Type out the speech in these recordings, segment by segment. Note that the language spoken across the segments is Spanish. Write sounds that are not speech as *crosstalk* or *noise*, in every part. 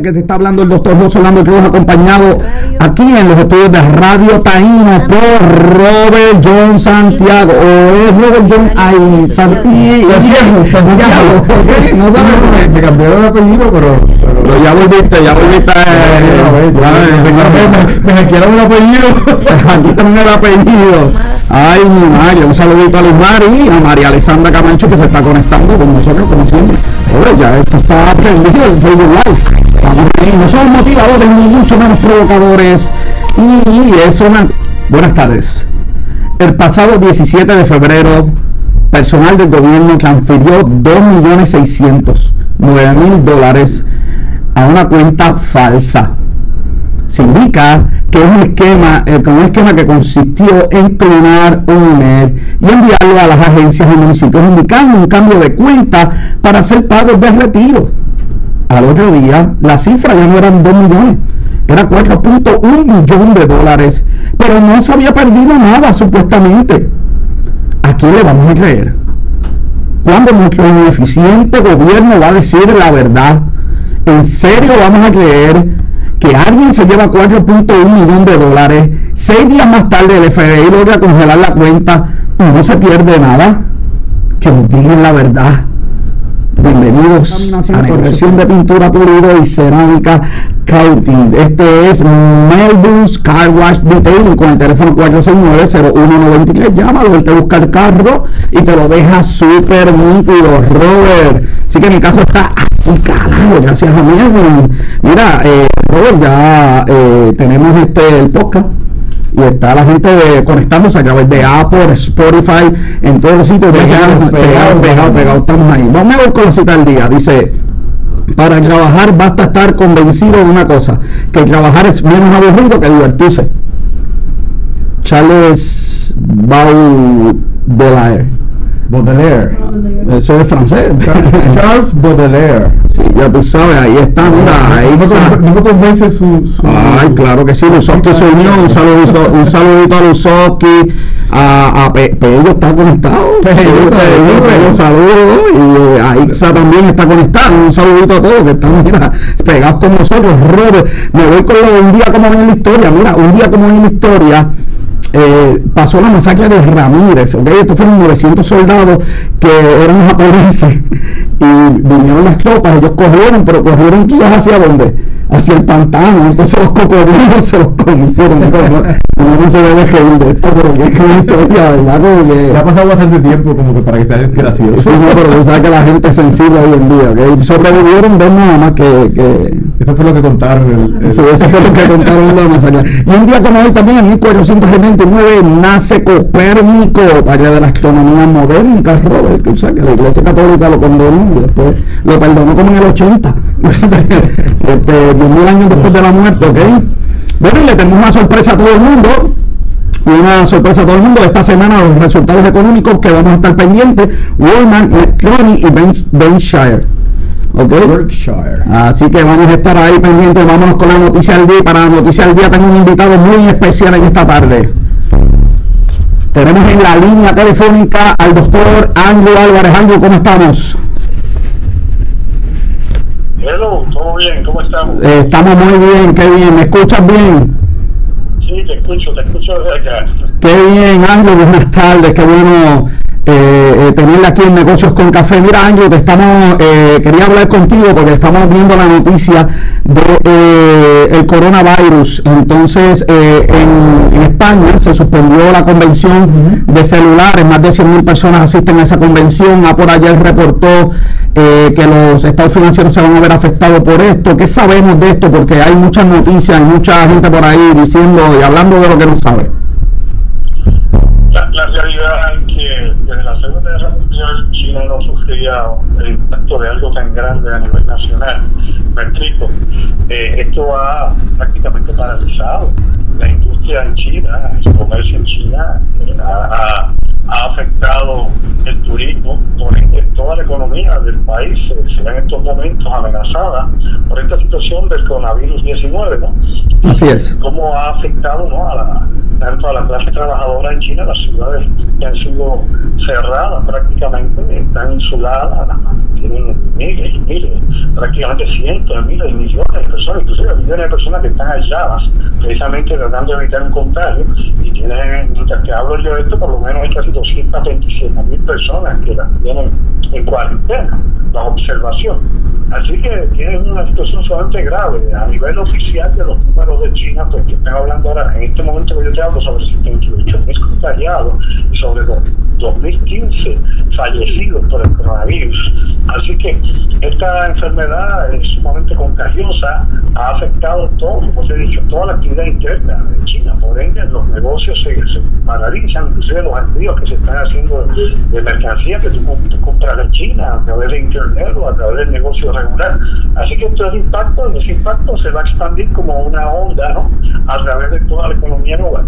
que te está hablando el doctor José Orlando Cruz, acompañado aquí en los estudios de Radio Taíno por Robert John Santiago. O es Robert John ay, Santiago. No sabes, me cambiaron el apellido, pero, ya volviste, ya volviste. Me hackearon el apellido. Aquí también el apellido. Ay, mi madre, un saludito a Luis Mari y a María Alessandra Camacho que se está conectando con nosotros como siempre. Oye, ya esto está aprendido en Facebook Live no somos motivadores ni mucho menos provocadores. Y eso, buenas tardes. El pasado 17 de febrero, personal del gobierno transfirió 2.609.000 dólares a una cuenta falsa. Se indica que es un esquema, eh, un esquema que consistió en clonar un email y enviarlo a las agencias y municipios indicando un cambio de cuenta para hacer pagos de retiro al otro día la cifra ya no eran 2 millones, era 4.1 millón de dólares, pero no se había perdido nada supuestamente. ¿A quién le vamos a creer? Cuando nuestro ineficiente gobierno va a decir la verdad, ¿en serio vamos a creer que alguien se lleva 4.1 millón de dólares, seis días más tarde el FBI logra congelar la cuenta y no se pierde nada? Que nos digan la verdad. Bienvenidos a la corrección de pintura pulido y cerámica coating. Este es Melbus Car Wash Detailing con el teléfono 469-0193. Llámalo, él te busca el carro y te lo deja súper nítido, Robert. Así que mi carro está así calado, gracias a mí. Mira, eh, Robert, ya eh, tenemos este el podcast y está la gente conectándose a través de Apple, Spotify, en todos los sitios. Pegado, pegado, pegado, pegado, estamos ahí. Vamos a ver con la cita del día. Dice, para trabajar basta estar convencido de una cosa, que trabajar es menos aburrido que divertirse. Charles Baudelaire. Baudelaire. Eso es francés. *laughs* Charles Baudelaire. Ya tú sabes, ahí está, mira, ahí está. No me convence su, Ay, claro que sí, Lusoski se unió, un saludito, un saludito a Lusoski, a, a Pe Pello está conectado, *laughs* Pello, saludos, y a Ixa también está conectado, un saludito a todos que están, mira, pegados con nosotros, Robert, me voy con lo de un día como en la historia, mira, un día como en la historia, eh, pasó la masacre de Ramírez. ¿okay? Estos fueron 900 soldados que eran japoneses *laughs* y vinieron las tropas, ellos corrieron, pero corrieron quizás hacia dónde? Hacia el pantano, entonces los cocodrilos se los comieron. no, *laughs* no se debe reír de esto, pero que es una historia, ¿verdad? Como que, ha pasado bastante tiempo como que para que sea gracioso. Sí, no, pero tú sabes que la gente es sensible hoy en día, ¿okay? Sobrevivieron dos nada más que, que... Eso fue lo que contaron. El, eso, eso fue lo que contaron la masacre. Y un día como hoy también, en 1429, nace Copérnico, allá de la astronomía moderna, Robert, que, o sea, que la Iglesia Católica lo condenó y después lo perdonó como en el 80, *laughs* este, 10.000 años después de la muerte, ¿ok? Bueno, y le tenemos una sorpresa a todo el mundo, una sorpresa a todo el mundo esta semana los resultados económicos que vamos a estar pendientes Walmart, Electronic y Benshire okay. así que vamos a estar ahí pendientes vámonos con la noticia del día para la noticia del día tengo un invitado muy especial en esta tarde tenemos en la línea telefónica al doctor Anglo Álvarez. Anglo, ¿cómo estamos? Hello, ¿todo bien? ¿Cómo estamos? Eh, estamos muy bien, qué bien. ¿Me escuchas bien? Sí, te escucho, te escucho desde acá. Qué bien, Anglo, buenas tardes, qué bueno eh, eh, tenerla aquí en Negocios con Café. Mira, Ángel, te estamos, eh, quería hablar contigo porque estamos viendo la noticia de eh, el coronavirus. Entonces, en, en, España se suspendió la convención de celulares, más de 100.000 personas asisten a esa convención. A por ayer reportó que los estados financieros se van a ver afectados por esto. ¿Qué sabemos de esto? Porque hay muchas noticias, hay mucha gente por ahí diciendo y hablando de lo que no sabe. La, la realidad desde la Segunda Guerra Mundial China no sufría el impacto de algo tan grande a nivel nacional. Me. Eh, esto ha prácticamente paralizado la industria en China, el comercio en China, eh, ha, ha afectado el turismo, toda la economía del país se, se ve en estos momentos amenazada por esta situación del coronavirus 19, ¿no? Así es. ¿Cómo ha afectado ¿no? a la, tanto a la clase trabajadora en China, las ciudades que han sido cerradas prácticamente, están insuladas, tienen miles y miles, prácticamente cientos de miles y millones de personas, inclusive millones de personas que están aisladas, precisamente tratando de evitar un contagio, y tienen, mientras que hablo yo de esto, por lo menos esta 237 mil personas que las tienen en cuarentena, la observación. Así que tienen una situación sumamente grave. A nivel oficial de los números de China, pues que están hablando ahora, en este momento que yo te hablo sobre 78 mil contagiados y sobre 2015 fallecidos por el coronavirus. Así que esta enfermedad es sumamente contagiosa, ha afectado todo, como se ha dicho, toda la actividad interna de China. Por ende, los negocios se, se paralizan, inclusive los envíos que se están haciendo de mercancía que tú, tú compras en China a través de internet o a través del negocio regular. Así que esto es impacto y ese impacto se va a expandir como una onda ¿no? a través de toda la economía global.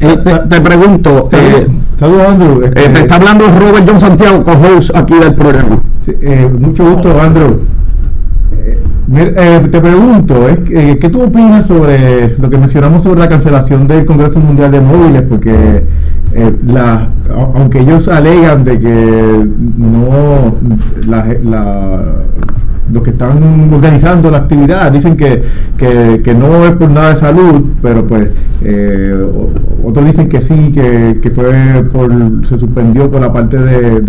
Eh, te, te pregunto, eh, Saludos, Andrew. eh, te está hablando Robert John Co-host aquí del programa. Eh, mucho gusto, Andrew. Eh, eh, te pregunto, eh, ¿qué tú opinas sobre lo que mencionamos sobre la cancelación del Congreso Mundial de Móviles? Porque aunque ellos alegan de que no la- los que están organizando la actividad dicen que, que, que no es por nada de salud, pero pues eh, otros dicen que sí, que, que fue por se suspendió por la parte de-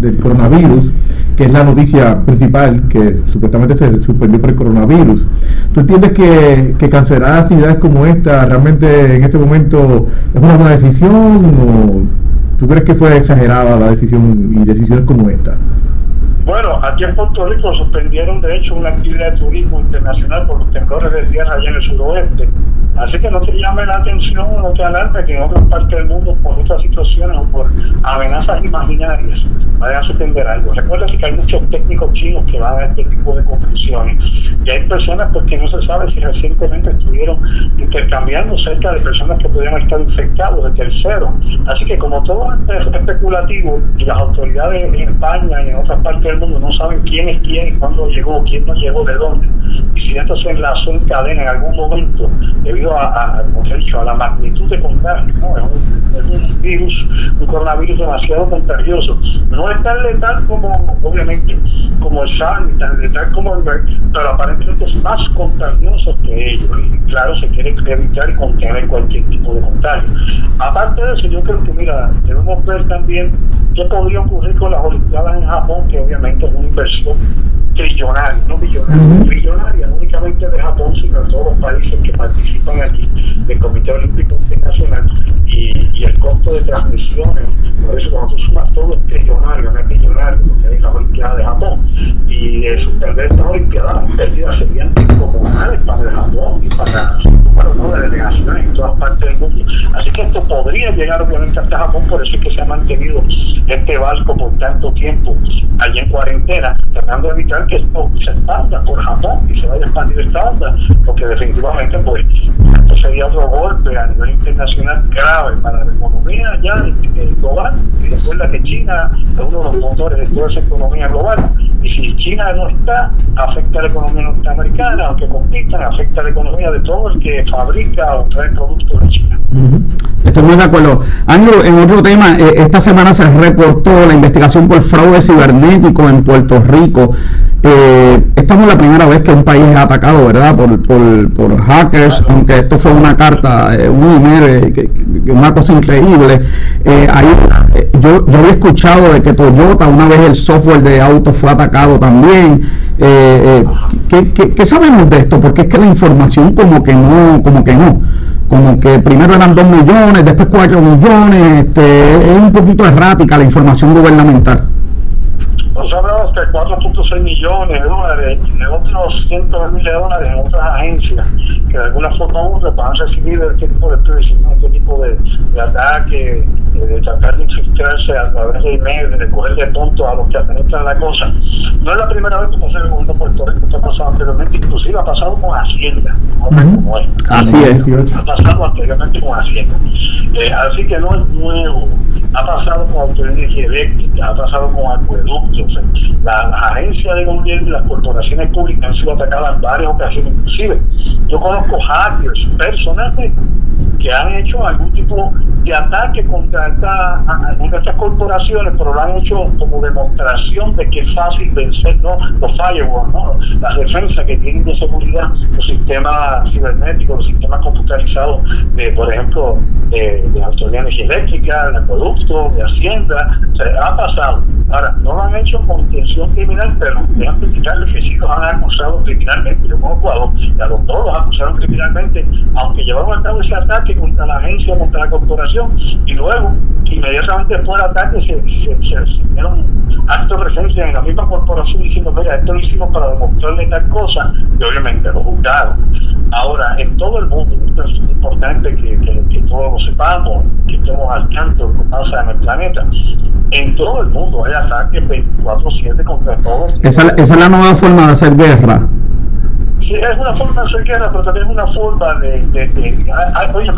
del coronavirus, que es la noticia principal, que supuestamente se suspendió por el coronavirus. ¿Tú entiendes que, que cancelar actividades como esta realmente en este momento es una buena decisión o tú crees que fue exagerada la decisión y decisiones como esta? Bueno, aquí en Puerto Rico suspendieron de hecho una actividad de turismo internacional por los temblores de tierra allá en el suroeste. Así que no te llame la atención, no te alarme que en otras partes del mundo por otras situaciones o por amenazas imaginarias vayan a suspender algo. Recuerda que hay muchos técnicos chinos que van a este tipo de convenciones y hay personas pues, que no se sabe si recientemente estuvieron intercambiando cerca de personas que podrían estar infectados de terceros. Así que como todo es especulativo y las autoridades en España y en otras partes del mundo no saben quién es quién cuándo llegó, quién no llegó, de dónde. Y si esto se enlazó en cadena en algún momento debido a, como ha dicho, a la magnitud de contagio, ¿no? es, un, es un virus, un coronavirus demasiado contagioso. No es tan letal como, obviamente, como el SARS, ni tan letal como el MERS, pero aparentemente más contagioso que ellos. Y claro, se quiere evitar y contener cualquier tipo de contagio. Aparte de eso, yo creo que, mira, debemos ver también qué podría ocurrir con las Olimpiadas en Japón, que obviamente es una inversión trillonaria, no billonaria, Ujú. trillonaria, no únicamente de Japón, sino de todos los países que participan aquí, del Comité Olímpico Internacional, y, y el costo de transmisiones, por eso cuando tú sumas todo es trillonario, no es billonario, porque es la Olimpiada de Japón, y eh, suspender estas Olimpiadas, las pérdidas serían comunales para el Japón y para bueno, ¿no? de delegaciones en todas partes del mundo. Así que esto podría llegar obviamente hasta Japón, por eso es que se ha mantenido este barco por tanto tiempo allí en cuarentena, tratando de evitar que esto se expanda por Japón y se vaya a expandir esta onda, porque definitivamente pues esto sería otro golpe a nivel internacional grave para la economía ya eh, global. Y recuerda que China es uno de los motores de toda esa economía global. Y si China no está, afecta a la economía norteamericana, aunque compitan, afecta a la economía de todo el que fabrica o trae productos de China. Estoy muy de acuerdo. En otro tema, eh, esta semana se reportó la investigación por fraude cibernético en Puerto Rico. Eh, esta no es la primera vez que un país es atacado, ¿verdad? Por, por, por hackers, aunque esto fue una carta, eh, un email, eh, que, que- una cosa increíble. Eh, ahí, yo, yo había escuchado de que Toyota, una vez el software de auto fue atacado también. ¿qué, qué, qué sabemos de esto? Porque es que la información como que no, como que no como que primero eran 2 millones, después 4 millones, este, es un poquito errática la información gubernamental. Nos hablamos de 4.6 millones de dólares y de otros cientos de miles de dólares en otras agencias que de alguna forma u otra van a recibir este tipo de ¿no? este tipo de, de ataque, de tratar de infiltrarse a través de email, de coger de tonto a los que administran la cosa. No es la primera vez que pasa en el gobierno de Puerto Rico, esto ha pasado anteriormente, inclusive ha pasado con Hacienda, como es. Así es. 18. Ha pasado anteriormente con Hacienda. Eh, así que no es nuevo. Ha pasado con Autoridad de Energía Eléctrica, ha pasado con acueductos. La- las agencias de gobierno y las corporaciones públicas han sido atacadas en varias ocasiones. Inclusive, yo conozco hackers personalmente que han hecho algún tipo de ataque contra, esta, estas corporaciones, pero lo han hecho como demostración de que es fácil vencer ¿no? los firewalls, ¿no? las defensas que tienen de seguridad, los sistemas cibernéticos, los sistemas computarizados, de, por ejemplo, de, de autoridad energía eléctrica, de acueducto, de hacienda, se ha pasado. Ahora, no lo han hecho con intención criminal, pero dejan explicarles que sí los han acusado criminalmente, yo como Ecuador, y a los dos los acusaron criminalmente, aunque llevaron a cabo ese ataque contra la agencia, contra la corporación, y luego, inmediatamente después del ataque, se, se, actos de presencia en la misma corporación diciendo, mira, esto lo hicimos para demostrarle tal cosa, y obviamente lo juzgaron. Ahora, en todo el mundo, esto es importante que, todos lo sepamos, que estemos al tanto de lo que pasa en el planeta, en todo el mundo hay ataques 24-7 contra todos. Esa es la nueva forma de hacer guerra. Sí, es una forma de hacer guerra, pero también es una forma de... de, de hay, oye,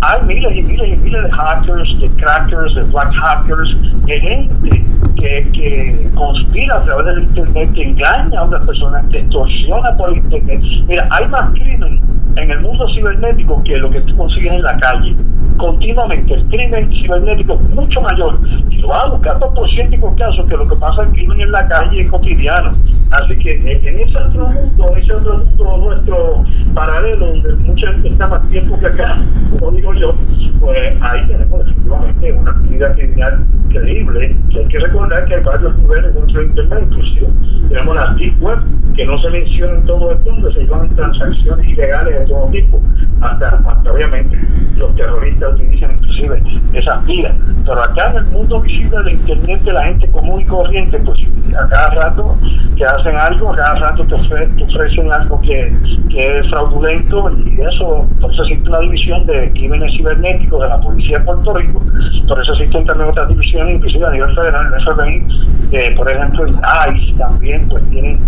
hay miles y miles y miles de hackers, de crackers, de black hackers, de gente que, que conspira a través del Internet, que engaña a otras personas, que extorsiona por Internet. Mira, hay más crimen en el mundo cibernético que lo que tú consigues en la calle. Continuamente, el crimen cibernético es mucho mayor. Y lo a buscar por cientos casos que lo que pasa el crimen en la calle es cotidiano. Así que en ese otro mundo, en ese otro mundo nuestro paralelo, donde mucha gente está más tiempo que acá, como digo yo, pues ahí tenemos definitivamente una actividad criminal creíble. Que hay que recordar que hay varios niveles dentro de Internet, inclusive tenemos la Deep Web, que no se menciona en todo esto, donde se llevan transacciones ilegales de todo tipo, hasta, hasta obviamente los terroristas utilizan inclusive esas vías. Pero acá en el mundo visible de Internet de la gente común y corriente, pues a cada rato que hacen algo, a cada rato te, ofre, te ofrecen algo que, es fraudulento y eso, por eso existe una división de crímenes cibernéticos de la Policía de Puerto Rico, por eso existen también otras divisiones, inclusive a nivel federal, el FBI, eh, por ejemplo, ICE también, pues tienen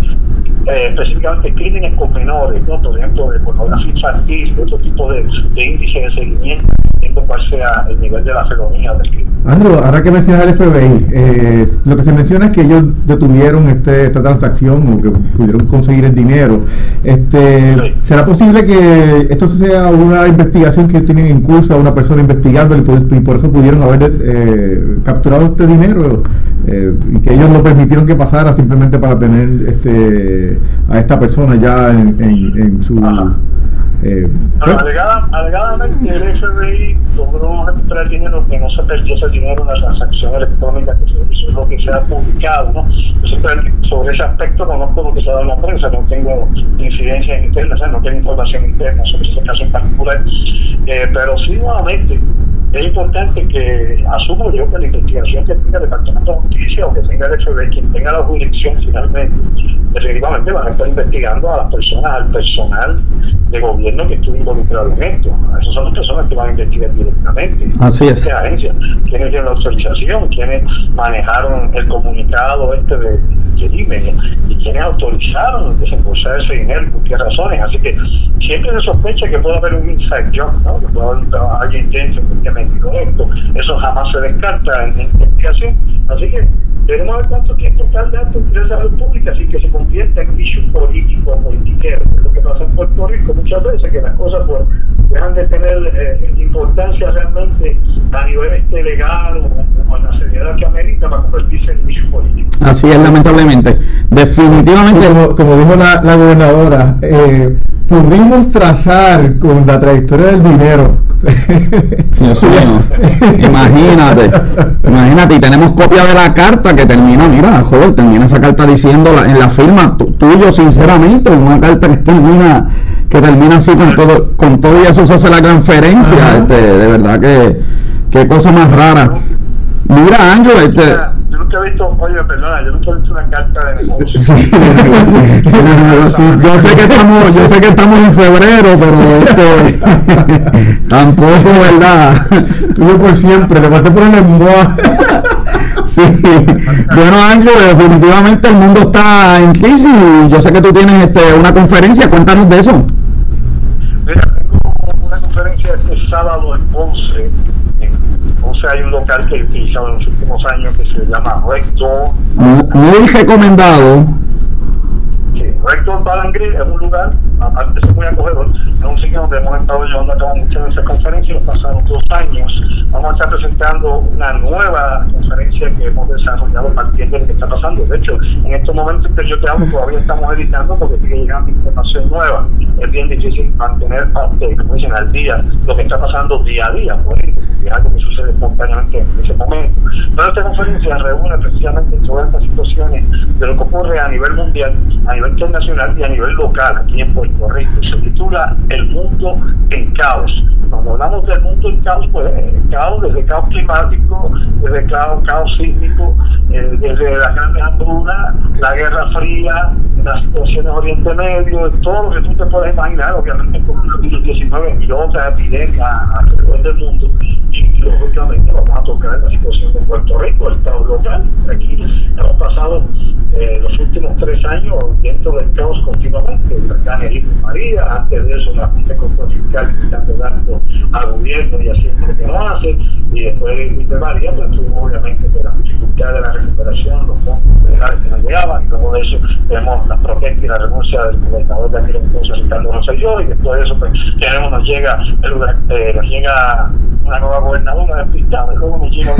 eh, específicamente crímenes con menores, ¿no? por ejemplo, de pornografía infantil, otro tipo de, de índice de seguimiento, cuál sea el nivel de la felonía del crimen. Andrew, ahora que mencionas el FBI, eh, lo que se menciona es que ellos detuvieron este, esta transacción o que pudieron conseguir el dinero. Este, sí. ¿Será posible que esto sea una investigación que tienen en curso a una persona investigando y por, y por eso pudieron haber eh, capturado este dinero eh, que ellos lo permitieron que pasara simplemente para tener este, a esta persona ya en, en, en su... Eh, bueno, alegada, alegadamente el FBI logró recuperar dinero que no se perdió ese dinero en la transacción electrónica que se hizo, lo que se ha publicado, ¿no? Sobre ese aspecto conozco lo que se ha dado en la prensa, no tengo incidencia interna, o sea, no tengo información interna sobre ese caso en particular, eh, pero sí nuevamente es importante que asumo yo que la investigación que tenga el Departamento de Justicia o que tenga el FBI, quien tenga la jurisdicción finalmente, efectivamente van a estar investigando a las personas, al personal de gobierno que estuvo involucrado en esto. Esas son las personas que van a investigar directamente. Así es. Agencia, quienes tienen la autorización, quienes manejaron el comunicado este de, email y quienes autorizaron desembolsar ese dinero por qué razones. Así que siempre se sospecha que puede haber un inside job, ¿no? que puede haber alguien dentro correcto. Eso jamás se descarta en la investigación. Así que tenemos a ver cuánto tiempo tarda esto en la salud pública así que se convierta en issue político o politiquero. Lo que pasa en Puerto Rico muchas veces, que las cosas pues, dejan de tener eh, importancia realmente a nivel este legal o, o en la seriedad que amerita para convertirse en issue político. Así es, lamentablemente. Definitivamente. Como, como dijo la, la gobernadora, eh, pudimos trazar con la trayectoria del dinero. Dios mío, imagínate, imagínate, y tenemos copia de la carta que termina, mira, joder, termina esa carta diciendo la, en la firma tuyo, sinceramente, una carta que termina, que termina así con todo, con todo y eso se hace la transferencia, este, de verdad que, qué cosa más rara. Mira, Ángel, este nunca he visto, oye, perdona, yo nunca he visto una carta de negocio. Sí, *laughs* sí, yo sé que estamos, yo sé que estamos en febrero, pero este, *laughs* tampoco, ¿verdad? Tuyo por siempre, le pasé por el lenguaje. Sí, bueno Ángel, definitivamente el mundo está en crisis y yo sé que tú tienes este, una conferencia, cuéntanos de eso. Mira, tengo una conferencia este sábado en Ponce, Hay un local que he utilizado en los últimos años que se llama Rector. Muy recomendado. Sí, Rector Balangre es un lugar, aparte ser muy acogedor, es un sitio donde hemos estado llevando a cabo muchas de esas conferencias los pasados dos años. Vamos a estar presentando una nueva conferencia que hemos desarrollado partiendo de lo que está pasando. De hecho, en estos momentos que yo te hablo todavía estamos editando porque sigue llegando información nueva. Es bien difícil mantener parte, como dicen, al día lo que está pasando día a día, por ejemplo, es algo que sucede espontáneamente en ese momento. Pero esta conferencia reúne precisamente todas estas situaciones de lo que ocurre a nivel mundial, a nivel internacional y a nivel local aquí en Puerto Rico. Se titula El mundo en caos. Cuando hablamos del mundo en caos, pues caos desde caos climático, desde caos, caos sísmico, eh, desde las grandes hambrunas, la guerra fría, las situaciones Oriente Medio, todo lo que tú te puedes imaginar, obviamente con el virus 19 y otras epidemias alrededor del mundo. Y lógicamente vamos a tocar la situación de Puerto Rico, el estado local. Aquí hemos pasado eh, tres años dentro del caos continuamente, el huracán María, antes de eso la Junta Control Fiscal quitando gasto al gobierno y haciendo lo que no hace, y después de María, pues tuvimos obviamente la dificultad de la recuperación, los fondos federales que no llegaban, y luego de eso tenemos la protesta y la renuncia del gobernador de aquel entonces, Ricardo Rosselló, y después de eso pues tenemos, nos llega, el, eh, nos llega una nueva gobernadora y luego nos llega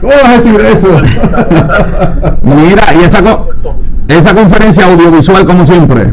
¿Cómo vas a decir eso? *laughs* Mira, y esa, co esa conferencia audiovisual como siempre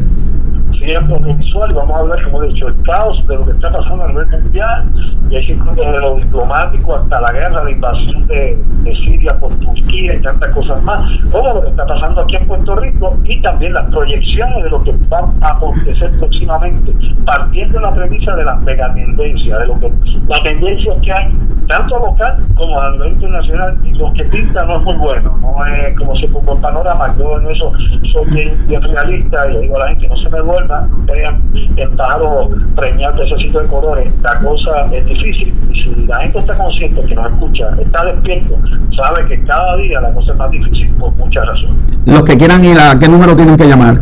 siempre audiovisual y vamos a hablar, como he dicho, el caos de lo que está pasando a nivel mundial y hay incluye desde lo diplomático hasta la guerra, la invasión de, Siria por Turquía y tantas cosas más, todo lo que está pasando aquí en Puerto Rico y también las proyecciones de lo que va a acontecer próximamente, partiendo de la premisa de las megatendencias, de lo que la tendencia que hay tanto local como a nivel internacional y lo que pinta no es muy bueno, no es como si pongo panorama, yo en eso soy bien, realista y digo a la gente no se me vuelva vean el pájaro preñado de ese sitio de colores, la cosa es difícil. Y si la gente está consciente, que nos escucha, está despierto, sabe que cada día la cosa es más difícil por muchas razones. Los que quieran ir, ¿a qué número tienen que llamar?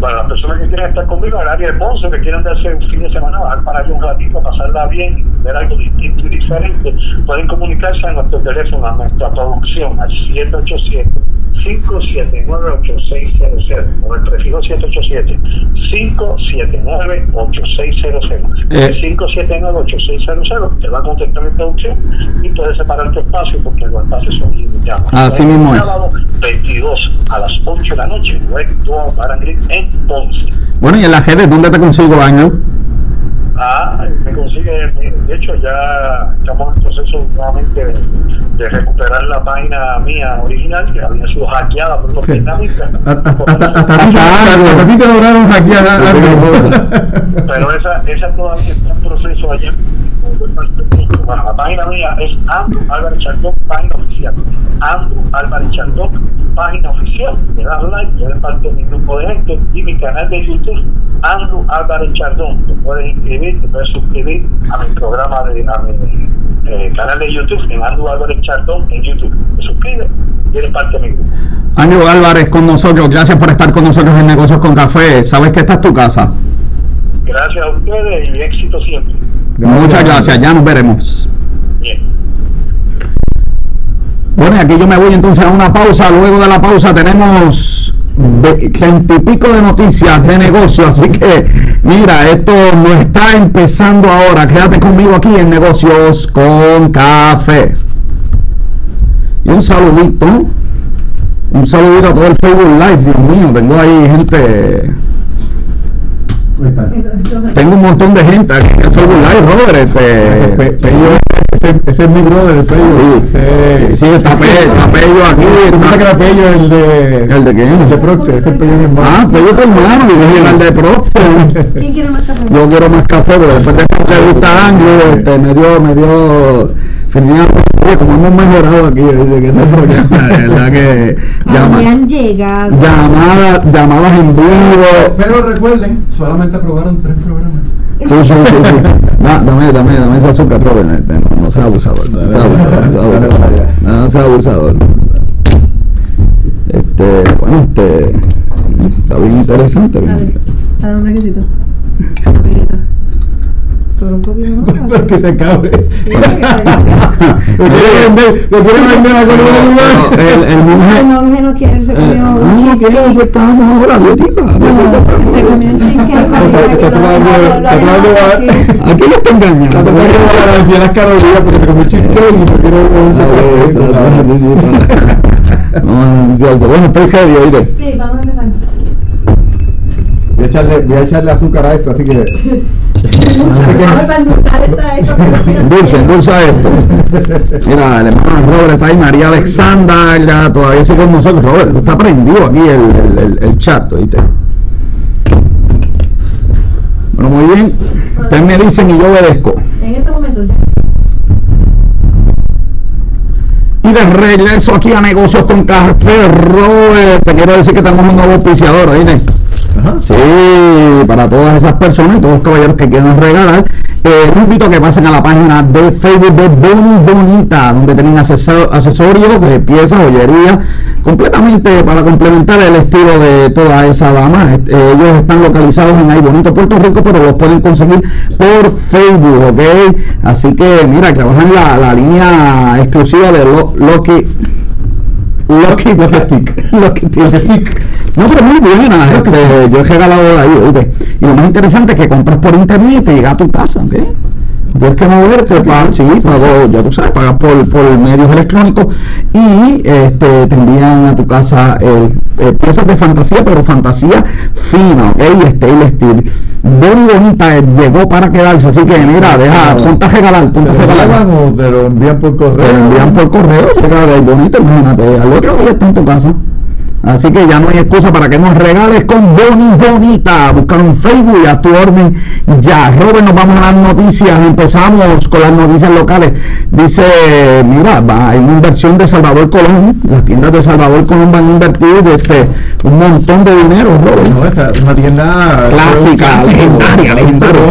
Para las personas que quieren estar conmigo en el área de Ponce, que quieren darse un fin de semana, bajar para allá un ratito, pasarla bien, ver algo distinto y diferente, pueden comunicarse a nuestro teléfono, a nuestra producción, al 787 579-8600, con el prefijo 787 579-8600. Eh. 579-8600 te va a contestar mi producción y puedes separar tu espacio porque los espacios son limitados. Así mismo es. Sábado 22 a las 8 de la noche, Door Barangrid en Ponce. Bueno, y en la redes, ¿dónde te consigo, Ángel? Ah, me consigue, de hecho ya estamos en proceso nuevamente de, recuperar la página mía original que había sido hackeada por los vietnamitas. Hasta a ti te lograron hackear Pero esa, esa todavía está en proceso allá. Bueno, la página mía es Andrew Álvarez Chardón, página oficial. Andrew Álvarez Chardón, página oficial. Le das like, eres parte de mi grupo de gente y mi canal de YouTube, Andrew Álvarez Chardón. Te puedes inscribir, te puedes suscribir a mi programa de a mi eh, canal de YouTube, en Andrew Álvarez Chardón en YouTube. Te suscribes y eres parte de mi grupo. Andrew Álvarez con nosotros, gracias por estar con nosotros en Negocios con Café. Sabes que esta es tu casa. Gracias a ustedes y éxito siempre. Muchas gracias, ya nos veremos. Bien. Bueno, y aquí yo me voy entonces a una pausa. Luego de la pausa tenemos ciento y pico de noticias de negocio. Así que, mira, esto no está empezando ahora. Quédate conmigo aquí en Negocios con Café. Y un saludito. Un saludito a todo el Facebook Live. Dios mío, tengo ahí gente tengo un montón de gente aquí en el Robert. Este, ese, ese, es mi brother, el Pello. Sí, sí, sí, está Pello aquí. ¿Tú que era Pello el de. ¿El de quién? El de Procter, ese es Pello mi hermano. Ah, Pello tu hermano, y yo el de Procter. ¿Quién quiere más café? Yo quiero más café, pero después de esa entrevista Anglo, este, me dio, me dio. Oye, como hemos mejorado aquí desde que este programa, *laughs* verdad que *laughs* llama, han llegado. Llamadas, llamadas en vivo. Pero recuerden, solamente aprobaron tres programas. Sí, sí, sí, sí. No, dame, dame, dame ese azúcar, Robert. No, no sea abusador. No sea abusador. No sea abusador. Este, bueno, este. Está bien interesante. Bien. A ver, a un Pero un no. *laughs* Que se acabe. *laughs* Lo vender, a el, el El *laughs* monje. no quiere, se comió un no, que. No, se comió un cheesecake. Va- Aquí le está engañando. Me llevo a la anciana Carolina porque se comió cheesecake y se quiere un Bueno, estoy heavy, oíste. Sí, vamos a empezar. Voy a echarle, voy a echarle azúcar a esto, así que. Vamos a endulzar esta- esto, pero- Dulce, endulza esto. Mira, el hermano Robert está ahí, María Alexandra, todavía sigue con nosotros. Robert, está prendido aquí el, el, el, chat, ¿oíste? Bueno, muy bien. Ustedes me dicen y yo obedezco. En este momento ya. Y de regreso aquí a negocios con Café Robert. Te quiero decir que tenemos un nuevo auspiciador, ¿oíste? Sí, para todas esas personas todos los caballeros que quieran regalar, eh, a que pasen a la página de Facebook de Boni Bonita, donde tienen accesorios, de piezas, joyería, completamente para complementar el estilo de toda esa dama. Este, ellos están localizados en ahí bonito Puerto Rico, pero los pueden conseguir por Facebook, ¿ok? Así que mira, trabajan la, la línea exclusiva de Lo- Loki. Lucky Lucky Stick. Lucky Stick. No, pero muy buena. Este, yo he regalado ahí, ¿oíste? Y lo más interesante es que compras por internet y te llega a tu casa, ¿ok? Tienes que moverte, pagar, sí, pago, ya tú sabes, pagas por, por medios electrónicos y este, te envían a tu casa el, eh, piezas de fantasía, pero fantasía fina, ¿ok? Stainless steel. Muy bonita, eh, llegó para quedarse, así que mira, deja, ponte a regalar, ¿Te ponte a regalar. te lo envían por correo? Te lo envían por correo, llega bonito, imagínate, al otro día está en tu casa. Así que ya no hay excusa para que nos regales con Boni Bonita. Buscar en Facebook y a tu orden ya. Robert, nos vamos a las noticias. Empezamos con las noticias locales. Dice, mira, va, hay una inversión de Salvador Colón. Las tiendas de Salvador Colón van a invertir este, un montón de dinero, Robert. No, esa es una tienda Clásica, clásico, legendaria, legendaria.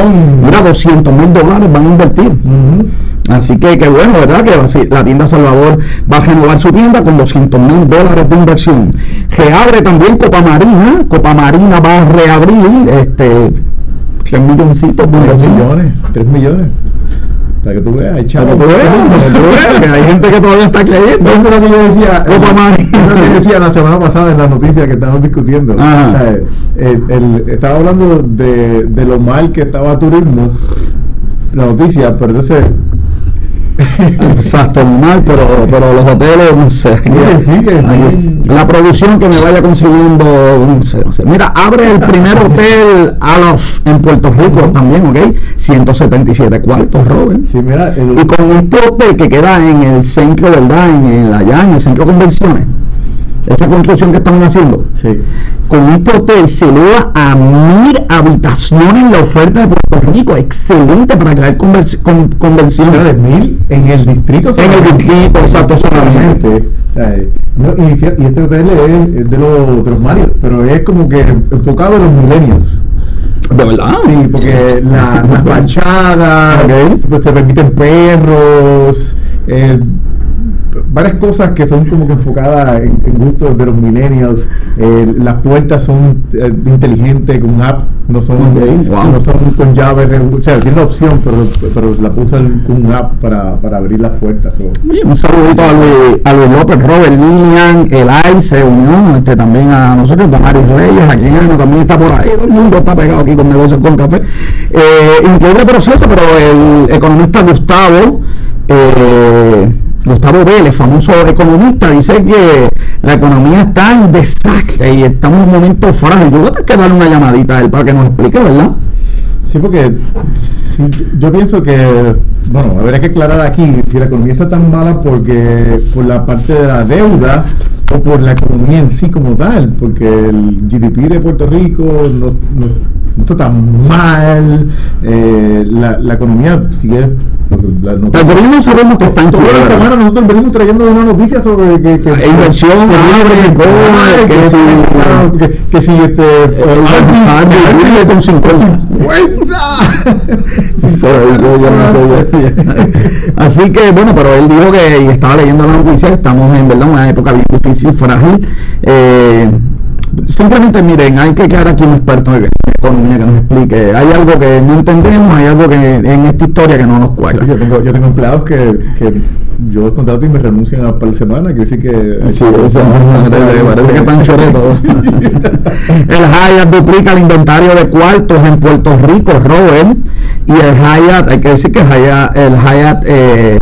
Mira, 200 mil dólares van a invertir. Así que qué bueno, ¿verdad? Que la, tienda Salvador va a renovar su tienda con 200 mil dólares de inversión. Reabre también Copa Marina. Copa Marina va a reabrir este 3 milloncitos de Tres inversión. millones, tres millones. Para que tú veas, hay chavos. para que tú veas, que hay gente que todavía está creyendo. Eso es lo que yo decía, Copa eh, Marina. eso es lo que decía la semana pasada en la noticia que estábamos discutiendo. Ajá. O sea, el- el- estaba hablando de, de lo mal que estaba turismo, la noticia, pero entonces Exacto, mal, pero, pero los hoteles, no sé. La producción que me vaya consiguiendo, no sé, no sé. Mira, abre el primer hotel Alof en Puerto Rico también, ¿ok? 177 cuartos, Robert. Sí, mira, el- Y con este hotel que queda en el centro, ¿verdad? En el, allá en el centro de convenciones, esa construcción que estamos haciendo, sí. con este hotel se eleva a mil habitaciones en la oferta de Puerto Rico. Excelente para crear con- convenciones. Mira, de mil en el distrito En el distrito, exacto, solamente. No, y, fíjate, y este hotel es, es de, los, de los Marios, pero es como que enfocado en los millennials. De verdad. Sí, porque la, las *laughs* fachadas, Ok. pues, se permiten perros, eh, varias cosas que son como que enfocadas en, en gustos de los millennials. Eh, las puertas son eh, inteligentes con app, no son, Ok, wow. no son con llave, o sea, tiene la opción, pero, pero la puso con un app para, para abrir las puertas. so. Bien, un saludito a Luis, a Luis López, Robert Lilian, Elay se unió este, también a nosotros, Damaris Reyes, aquí Ana también está por ahí, todo el mundo está pegado aquí con negocios con café. Eh, increíble pero cierto, pero el economista Gustavo, eh, Gustavo Vélez, famoso economista, dice que la economía está en desastre y estamos en un momento frágil. Yo voy a tener que darle una llamadita a él para que nos explique, ¿verdad? Sí, porque sí, yo pienso que, bueno, habría que aclarar aquí si la economía está tan mala porque por la parte de la deuda o por la economía en sí como tal, porque el GDP de Puerto Rico no, no, no está tan mal, eh, la, la economía sigue... La, El gobierno sabemos que está en Toda la semana nosotros venimos trayendo una noticia sobre que, que inversión, que, si- que, si este el con 50. Ya- *laughs* Así que bueno, pero él dijo que y estaba leyendo la noticia, estamos en verdad una época bien difícil, frágil. Eh, Simplemente miren, hay que quedar aquí un experto en economía que nos explique. Hay algo que no entendemos, hay algo que en esta historia que no nos cuadra. Yo tengo, yo tengo empleados que, que yo contrato y me renuncian a par de semana, que sí que... Sí, eso parece que están choretos. *laughs* el Hyatt duplica el inventario de cuartos en Puerto Rico, Robert. Y el Hyatt, hay que decir que el Hyatt, el Hyatt eh,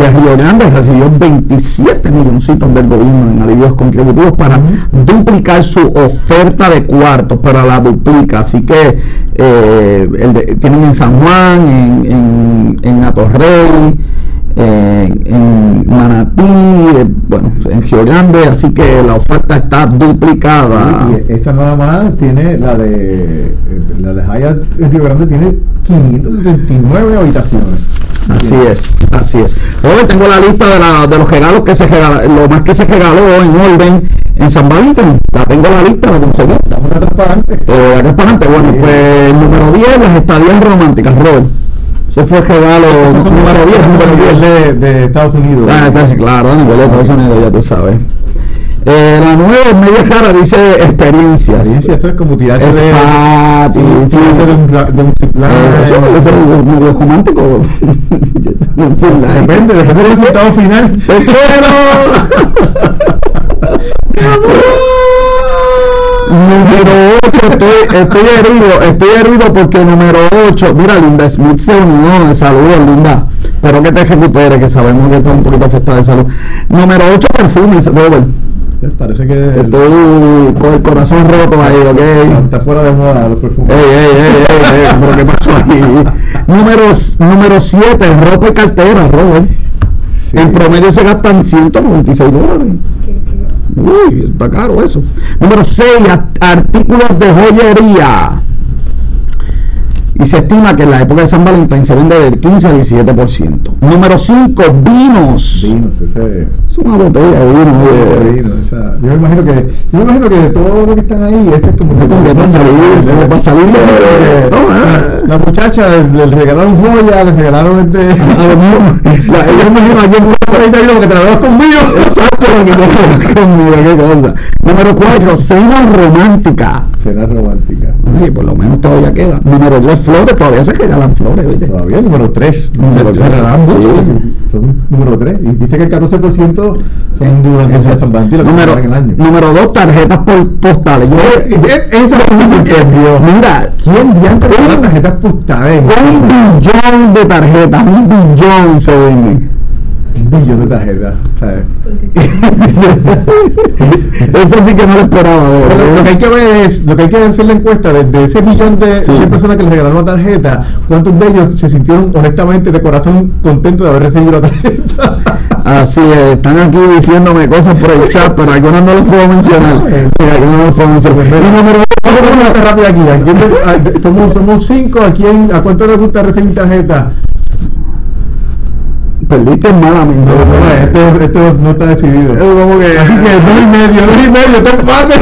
de Río Grande recibió 27 milloncitos del gobierno en alivios contributivos para duplicar su oferta de cuartos, para la duplica. Así que eh, el de- tienen en San Juan, en, en, en Atorrey, en, en Manatí, eh, bueno, en Río Grande, así que la oferta está duplicada. Y esa nada más tiene la de eh, la de Hyatt en Río Grande tiene 579 habitaciones. Así es, así es. Hoy tengo la lista de, la- de los regalos que se regalaron, lo más que se regaló en orden en San Valentín. La tengo la lista, la conseguí. Damos una transparente. Eh. Bueno, pues el número 10, las estadías románticas, Robert. Ese fue número 10, número 10. de, Estados Unidos. Ah, casi, claro, de Estados Unidos, ya tú sabes. Eh, la 9 es media cara, dice experiencias. Experiencia, eso es como tirarse Es de, sí. de un, de un. Eh, eso romántico. *laughs* Depende, depende del *laughs* resultado final. ¡Te *laughs* Número 8, estoy, estoy herido, estoy herido porque número 8, mira Linda Smith se unió, saludos Linda, espero que te recuperes, que sabemos que estás un poquito afectada de salud. Número 8, perfumes, Robert, Parece que el- estoy con el corazón roto ahí, ok. está fuera de moda los perfumes. Ey, ey, ey, ey, ey, pero ¿qué pasó ahí? Número, número 7, ropa y cartera, Robert. Sí. En promedio se gastan 196 dólares. Uy, está caro eso. Número 6, artículos de joyería. Y se estima que en la época de San Valentín se vende del 15 al 17%. Número 5, vinos. Vinos, ese. Es una botella de vino. oye. Vino, esa- yo me imagino que yo me imagino que de todo lo que están ahí ese es como Ese como para salir, para salir de- la, muchacha le, le regalaron joya le regalaron este A *laughs* lo mejor, *laughs* la- yo me imagino aquí en ahorita digo que te la conmigo Exacto, lo que tengo *laughs* conmigo, qué cosa. Número 4, cena romántica. cena romántica Oye, por lo menos todavía queda. Número 2, flores, todavía se regalan flores, ¿viste? todavía número 3 Número tres, sí. son número 3 y dice que el 14% son durante el San Valentín lo que Número, número 2, tarjetas por postales. Yo, Eh, esa entendió. mira, ¿Quién diantre Un- las tarjetas postales? un billón de tarjetas, un billón se venden. Billón de tarjetas, ¿sabes? Eso sí que no lo esperaba. lo que hay que ver es, lo que hay que hacer la encuesta de, de ese millón de, Sí. de personas que les regalaron la tarjeta, ¿cuántos de ellos se sintieron honestamente de corazón contentos de haber recibido la tarjeta? Así es, están aquí diciéndome cosas por el chat, pero algunas no las puedo mencionar. Mira, algunas no las puedo mencionar. Y número cosa rápida aquí. ¿a quién le- a- somos, somos cinco. ¿A quién, a cuánto les gusta recibir tarjeta? Perdiste malamente. No, no, esto, esto no está decidido. Es como que. Dos y medio, dos y medio, está empate.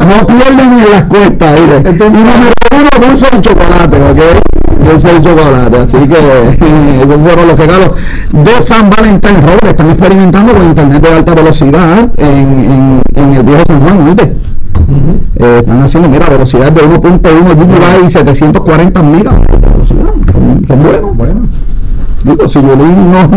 No, no pierden ni las cuestas, mire. Entonces- y número uno, dulce de chocolate, ¿ok? Dulce de chocolate, así que *laughs* esos fueron los regalos de San Valentín. Robert, están experimentando con internet de alta velocidad en, en, en el viejo San Juan, ¿viste? Eh, están haciendo, mira, velocidad de 1.1 GB y 740 megas son buenos. Bueno. Digo, si yo no, no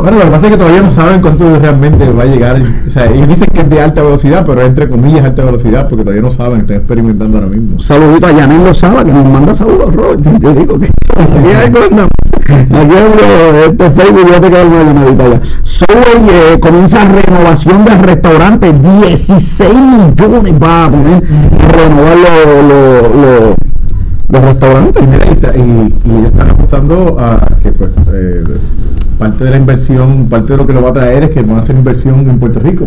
Bueno, lo que pasa es que todavía no saben cuánto realmente va a llegar. O sea, ellos dicen que es de alta velocidad, pero entre comillas alta velocidad, porque todavía no saben, están experimentando ahora mismo. saludito a Yanel Lozada que nos manda saludos, Robert. Te digo que aquí hay cosas. Aquí hay este Facebook, ya te queda una llamadita ya. Subway eh, comienza renovación del restaurante. 16 millones va a poner renovar los- los restaurantes. Y, mira, y, están apostando a que pues eh, parte de la inversión, parte de lo que lo va a traer es que van a hacer inversión en Puerto Rico.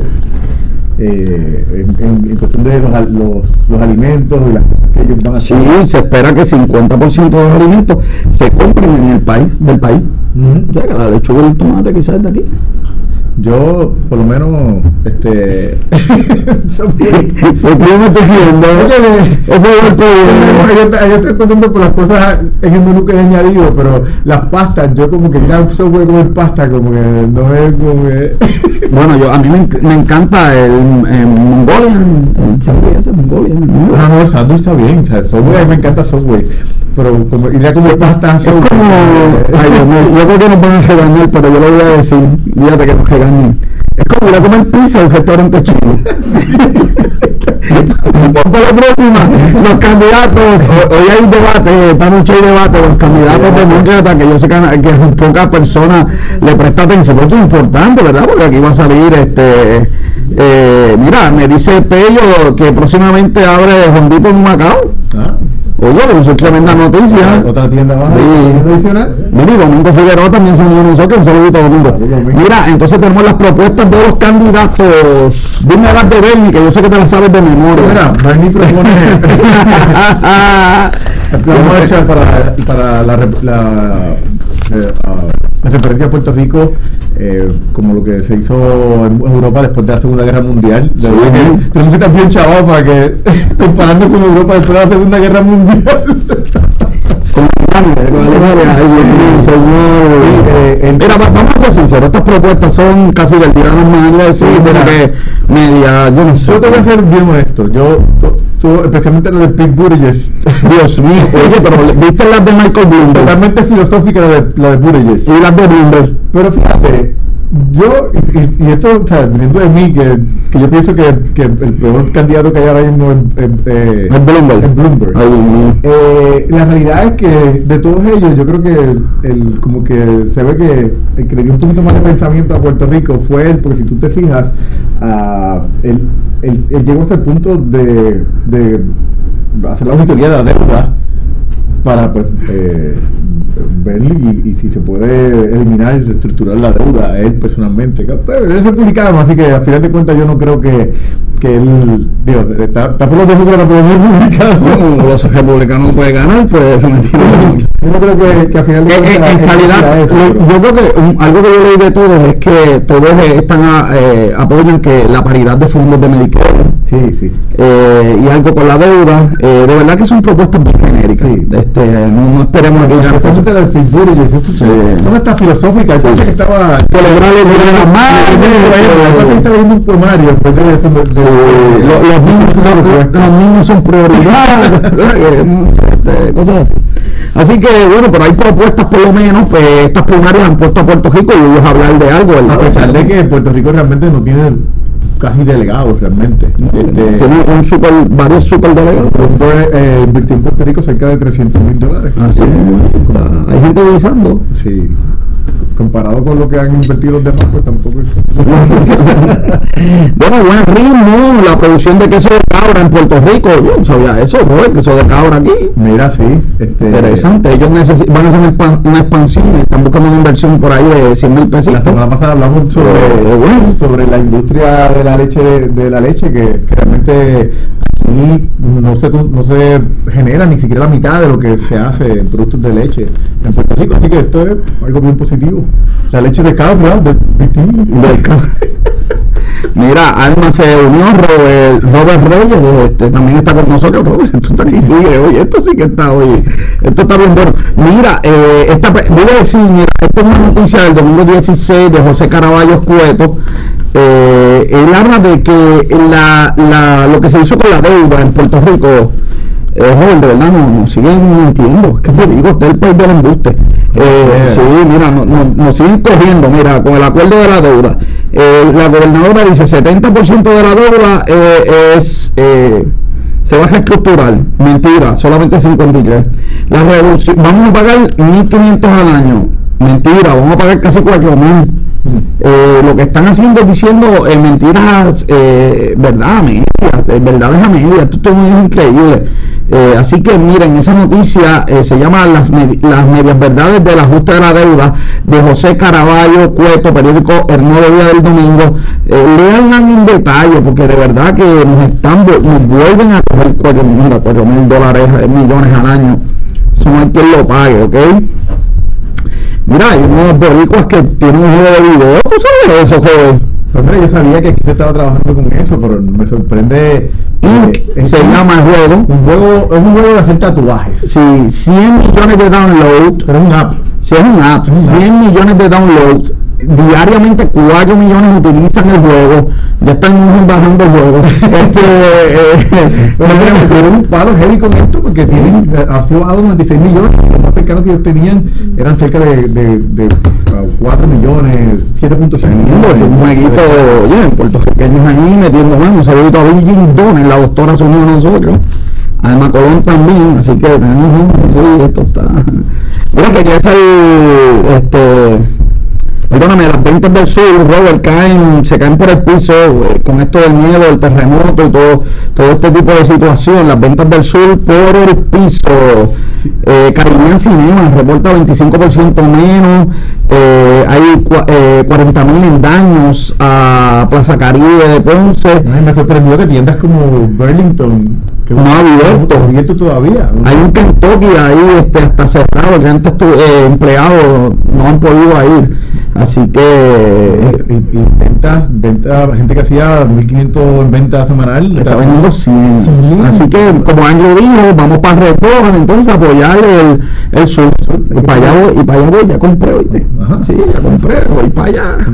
Eh, en, en- en cuestión de los, los, los alimentos y las cosas que ellos van a Sí, hacer. se espera que 50% de los alimentos se compren en el país, del país. Ujú. O sea, que la lechuga y el tomate quizás es de aquí. Yo, por lo menos, este. *laughs* Yo, estoy contento por las cosas en el menú que he añadido, pero las pastas, yo como que ir al Subway a comer pasta, como que no es como que. *laughs* Bueno, yo, a mí me, me encanta el, el Mongolian, el sándwich ese Mongolian. ¿no? No, no, el sándwich está bien, o sea, Subway, a mí me encanta Subway, pero como ir a comer pasta Es como, ay Dios mío, yo creo que nos van a regañar, pero yo lo voy a decir, fíjate que nos Es como ir a comer pizza un restaurante chulo. *laughs* Para la próxima, los candidatos, ho- hoy hay debate, esta noche hay debate, los candidatos demócratas, que yo sé que, que pocas personas le prestan atención, pero esto es importante, ¿verdad? Porque aquí va a salir, este, eh, mira, me dice Pello que próximamente abre Hondito en Macao. Ah, Oye, pero eso es tremenda noticia. otra tienda más Sí. adicional. Mira, y Domingo Figueroa también se unió a nosotros, un saludito Domingo. Mira, entonces tenemos las propuestas de los candidatos. Dime las de Bernie, que yo sé que te las sabes de memoria. Mira, Bernie propone. Vamos a echar para, para la, la, eh, ah, la referencia a Puerto Rico, eh, como lo que se hizo en Europa después de la Segunda Guerra Mundial. De Sí. que tenemos que estar bien chavos para que, *laughs* comparando con Europa después de la Segunda Guerra Mundial. *laughs* Con Alemania, con Alemania, ay, Dios mío, señor. Sí, el- Mira, va- vamos a ser sinceros, estas propuestas son casi del tirano más sí, Sí, mira. que media, yo no sé. Yo te voy a ser bien honesto. Yo, especialmente lo de Pete Buttigieg, *laughs* Dios mío, oye, pero ¿viste las de Michael Bloomberg? totalmente filosófica la de, la de Buttigieg. Y las de Bloomberg. Pero fíjate, yo, y, y- esto, o sea, viniendo de mí, que, que yo pienso que, que el peor candidato que hay ahora mismo es, eh, Bloomberg. Bloomberg. Ay. Eh, la realidad es que de todos ellos, yo creo que el, el- como que se ve que el que le dio un poquito más de pensamiento a Puerto Rico fue él, porque si tú te fijas, él, él- él llegó hasta el punto de, de hacer la auditoría de la deuda para pues eh, ver y, y si se puede eliminar y reestructurar la deuda a él personalmente. Él es republicano, así que a final de cuentas yo no creo que, que él, digo, está, está por los demócratas, pero no republicano. Como los republicanos pueden ganar, pues se. Yo no creo que, que a final de En, en- cuentas en realidad, eso, lo- pero- yo creo que un- algo que yo leí de todos es que todos eh, están a- eh, apoyan que la paridad de fondos de Medicare Sí, sí. eh, y algo con la deuda, eh, de verdad que son propuestas bien genéricas. Sí. Este, no, no esperemos aquí gran cosa. Especialmente la y eso Sí. son estas filosóficas, parece que estaba Celebrar el de la que un de de- de- Sí, lo- los, niños, son prioridad, *laughs* *laughs* este, cosas así. Así que bueno, pero hay propuestas por lo menos, pues estas primarias han puesto a Puerto Rico y ellos hablar de algo. A pesar de que Puerto Rico realmente no tiene casi delegados realmente. Este, tiene un super, varios super delegados. Bloomberg, eh, invirtió en Puerto Rico cerca de 300 mil dólares. Así es, hay gente utilizando. Sí. Comparado con lo que han invertido los demás, pues tampoco es. *laughs* bueno, buen ritmo, la producción de queso de cabra en Puerto Rico. Yo no sabía eso, Robert, queso de cabra aquí. Mira, sí. Este, Interesante, ellos necesi- van a hacer una, una expansión, están buscando una inversión por ahí de 100 mil pesos. La semana pasada hablamos sobre, Eh, bueno. sobre la industria de la leche, de la leche que, que realmente aquí no se, no se genera ni siquiera la mitad de lo que se hace en productos de leche en Puerto Rico. Así que esto es algo bien positivo. La leche de cabra, de ca- Mira, Alma se unió, Robert, Robert Reyes, este, también está con nosotros, Robert, tú también sigue, oye, esto sí que está, oye, esto está bien bueno. Mira, eh, esta, voy a decir, mira, esta es una noticia del domingo 16 de José Caraballo Cueto, eh, él habla de que la, la, lo que se hizo con la deuda en Puerto Rico, eh, Robert, de verdad, no, no siguen mintiendo, que te digo, este es el país del embuste. Eh, sí, mira, no- no- nos siguen cogiendo, mira, con el acuerdo de la deuda. Eh, la gobernadora dice 70% de la deuda eh, es eh, se va a reestructurar. Mentira, solamente 53. La reducción, vamos a pagar 1.500 al año. Mentira, vamos a pagar casi 4.000. Eh, lo que están haciendo es diciendo eh, mentiras, eh, verdad, a medias, eh, verdades a medias, esto es increíble. Eh, así que miren, esa noticia se llama las, las medias verdades del ajuste de la deuda de José Caraballo Cueto, periódico El Nuevo Día del Domingo. Lean en detalle porque de verdad que nos están nos vuelven a coger cuatro, mira, cuatro mil dólares, millones al año. Eso no hay quien lo pague, ¿ok? Mira, hay unos boricuas que tienen un juego de video, ¿tú sabes eso, joven? Mira, yo sabía que aquí se estaba trabajando con eso, pero me sorprende. Inc. es se llama el juego. Un juego, es un juego de hacer tatuajes. Sí, 100 millones de downloads. Pero es un app. Si es un app, Es un 100 millones de downloads. Diariamente 4 millones utilizan el juego. Ya está el mundo bajando el juego. *laughs* Este, eh, Pero un palo heavy con esto porque tienen, eh, ha sido bajado 96 millones. Lo más cercano que ellos tenían eran cerca de, de, de ah, 4 millones, 7.6 Mundo, millones. es un jueguito, oye, puertorriqueños ahí metiendo mano. Un saludito a Virgin Donner, la doctora se a nosotros. Además Colón también, así que tenemos un, esto está. Mira que ya es el, este, perdóname, las ventas del sur, Robert, caen, se caen por el piso eh, con esto del miedo, el terremoto y todo, todo este tipo de situación. Las ventas del sur por el piso. Eh, Caribbean Cinema reporta 25% menos. eh, hay eh, 40 mil en daños a Plaza Caribe de Ponce. Ay, me sorprendió que tiendas como Burlington, que No ha abierto. abierto todavía. Hay un Kentucky ahí este, hasta cerrado, que antes tu, eh, empleados no han podido ir. Así que y, y ventas, ventas, gente que hacía 1500 en venta semanal. está vendiendo 100. Sí. Así que, como Andrew dijo, vamos para recojan entonces apoyar el, el sur. Y para allá voy, y para allá voy, ya compré. Ajá. Sí, ya compré, voy para allá. *laughs*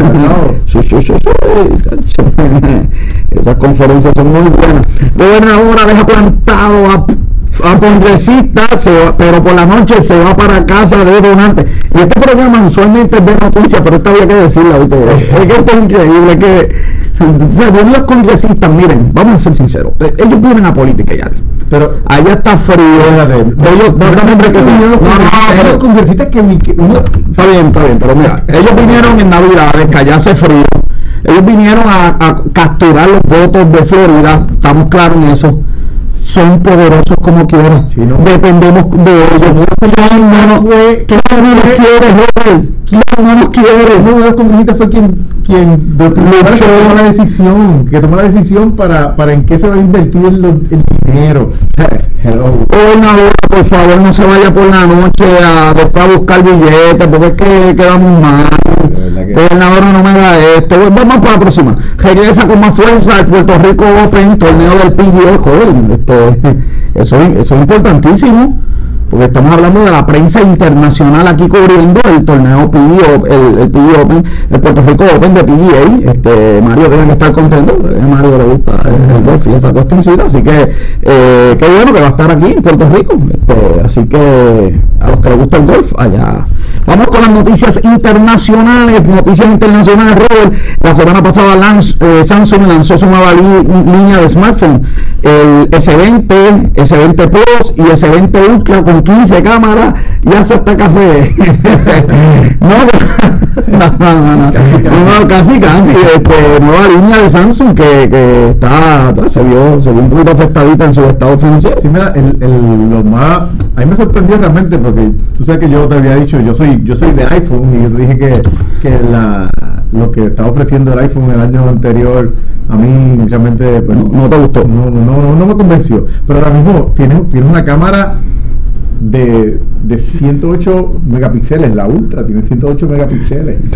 Sí, sí, chacho. *laughs* Esas conferencias son muy buenas. Gobernadora deja plantado a, a va- pero por la noche se va para casa de donantes. Y este programa usualmente es de noticias, pero esta había que decirla. Es que esto es increíble. Que, o sea, vienen los congresistas, miren, vamos a ser sinceros, eh, ellos viven a política ya. Pero Allá está frío. Ellos, no, no, hombre, que sí, Yo no, los no, congresistas- pero- los congresistas que Está bien, está bien, pero mira, *laughs* ellos vinieron en Navidades, que allá hace frío. Ellos vinieron a, a capturar los votos de Florida, estamos claros en eso. Son poderosos como quieran. Sí, ¿no? Dependemos de ellos. ¿Quién no nos, quién no ¿Quién no nos quiere? uno de los congresistas fue quien, quien de que tomó la decisión, que tomó la decisión para, para en qué se va a invertir el, el dinero. Hello. Gobernadora, por favor, no se vaya por la noche a después a buscar billetes, porque es que quedamos mal. Gobernadora, no me haga esto. Vamos para la próxima. Regresa con más fuerza el Puerto Rico Open, torneo del. Joder, esto es- eso, es- eso es importantísimo. Porque estamos hablando de la prensa internacional aquí cubriendo el torneo Op- el, el Open, el Puerto Rico Open de PGA. Este, Mario tiene que estar contento, a Mario le gusta el, golf y esta cuestioncita. Así que, eh, qué bueno que va a estar aquí en Puerto Rico. Este, así que, a los que les gusta el golf, allá. Vamos con las noticias internacionales. Noticias internacionales, Robert. La semana pasada lanz- eh, Samsung lanzó su nueva línea de smartphone, el S20, S20 Plus y S20 Ultra con 15 cámaras y hace hasta café. *laughs* no, no, no, no, no. No, no, casi, casi. Este, nueva línea de Samsung que, que está, se vio, se vio un poquito afectadita en su estado financiero. Sí, mira, el, el, lo más, a mí me sorprendió realmente porque tú sabes que yo te había dicho, yo soy, yo soy de iPhone y yo te dije que, que la, lo que estaba ofreciendo el iPhone el año anterior a mí realmente pues, No- no te gustó. no, no, no, no me convenció. Pero ahora mismo tiene, tiene una cámara de, de 108 megapíxeles, la Ultra tiene 108 megapíxeles. *laughs*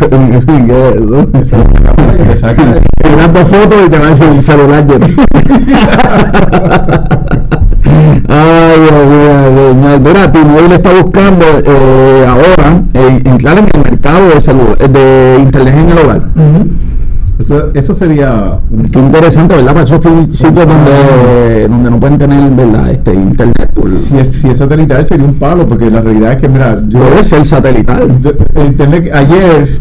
Esa es una cámara que te saca de- Tiras dos fotos y te va a decir el celular lleno. *laughs* Ay, Dios mío. Mira, T-Mobile está buscando eh, ahora eh, entrar en el mercado de, celu- de internet en el hogar. Eso, eso sería un- Qué interesante, ¿verdad? Para esos ti- sitios donde, donde no pueden tener, ¿verdad? Este internet. por- si es, si es satelital sería un palo, porque la realidad es que, mira, yo, Puede ser satelital. el internet ayer,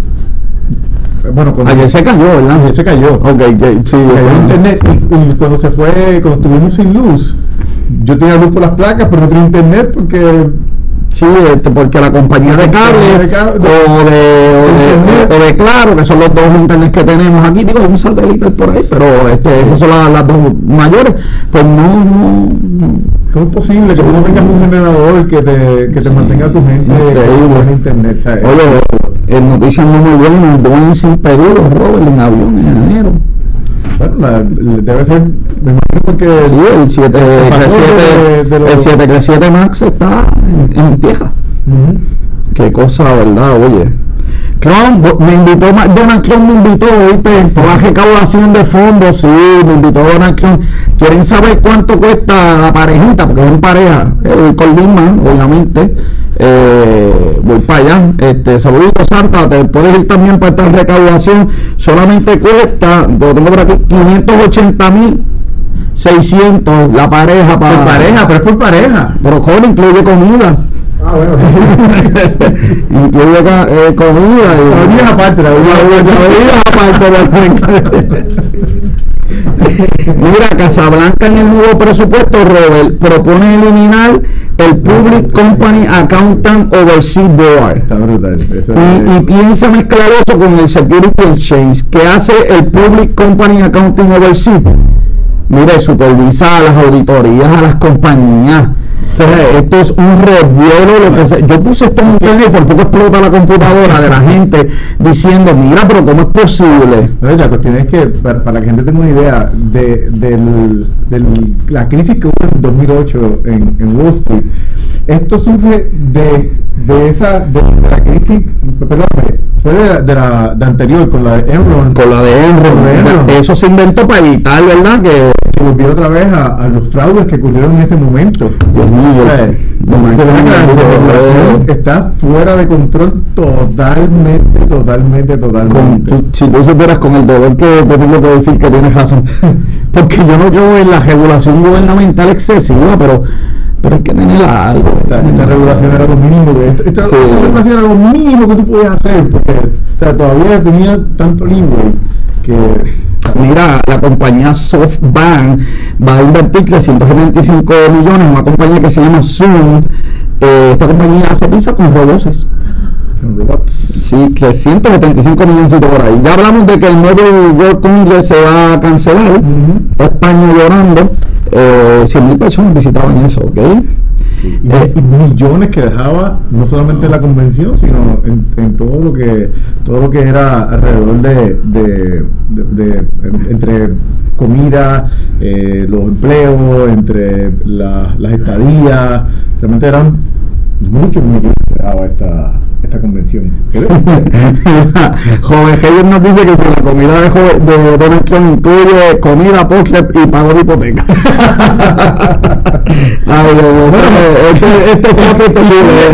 bueno, cuando Ayer se cayó, ¿verdad? ayer se cayó, Ok, que- sí. cayó el internet y, y cuando se fue, cuando estuvimos sin luz, yo tenía luz por las placas, pero no tenía internet porque Sí, este, porque la compañía de cable De o, de, o, de, Internet. o de Claro, que son los dos internet que tenemos aquí, digo, un satélite por ahí, pero este, esas son las, las dos mayores, pues no, no, no. ¿cómo es posible que tú no tengas un generador que te, que te Sí, mantenga tu gente con internet? O sea, Oye, en noticias no muy buenas, Boeing sin pedidos, Robert, en avión en enero. Bueno, la- debe ser, me imagino porque Sí, el 7, pasó de- de los- el 737 Max está en, en qué cosa, ¿verdad? Oye. Trump me invitó, Donald Trump me invitó, ¿viste? Por la recaudación de fondos, sí, me invitó Donald Trump. ¿Quieren saber cuánto cuesta la parejita? Porque es en pareja, con Lima, obviamente. Eh, voy para allá. Este, saluditos Santa, te puedes ir también para esta recaudación. Solamente cuesta, lo tengo por aquí, 580 mil 600 la pareja para Por pareja, pero es por pareja. pero joven incluye comida Ah, bueno. *laughs* incluye eh, comida y La aparte, la aparte, la- Mira, Casablanca en el nuevo presupuesto, Robert, propone eliminar el Public Company Accountant Overseas Board. Está brutal. Y, piensa mezclar eso con el Security Exchange. ¿Qué hace el Public Company Accounting Overseas? Mire, supervisa a las auditorías, a las compañías. Entonces, esto es un revuelo. Lo que se- yo puse esto en internet y por poco explota la computadora de la gente diciendo, mira, pero ¿cómo es posible? No, la cuestión es que, para, para que la gente tenga una idea de, del, del- la crisis que hubo en 2008 en, en Wall Street, esto surge de, de esa de, de la crisis, perdón, fue de la, de la de anterior con la de Enron, Con la de Enron. De Enron. Eso se inventó para evitar, ¿verdad? Que que volvió otra vez a, a los fraudes que ocurrieron en ese momento. Dios está fuera de control totalmente, totalmente, con, totalmente. tú- si tú supieras con el dolor que te tengo que decir que tienes razón, *laughs* porque yo no creo en la regulación gubernamental excesiva, pero, pero hay que tener algo. Esta, esta regulación era lo mínimo que esta, esta- Sí. esta regulación era lo mínimo que tú podías hacer porque o sea, todavía tenía tanto leeway que Mira, la compañía SoftBank va a invertir 375 millones en una compañía que se llama Zoom. Eh, esta compañía hace pizza con robots. Sí, 375 millones por ahí. Ya hablamos de que el nuevo World Congress se va a cancelar. España llorando. Eh, 100 mil personas visitaban eso, ¿ok? y, Eh, y millones que dejaba no solamente en la convención sino en, en todo lo que todo lo que era alrededor de, de- de- de- en- entre comida eh, los empleos entre la- las estadías realmente eran muchos millones que dejaba esta esta convención *laughs* Joven Hayes nos dice que si la comida de, Jove- de Donald Trump incluye comida, postre y pago de hipoteca. *laughs* Ay. *laughs*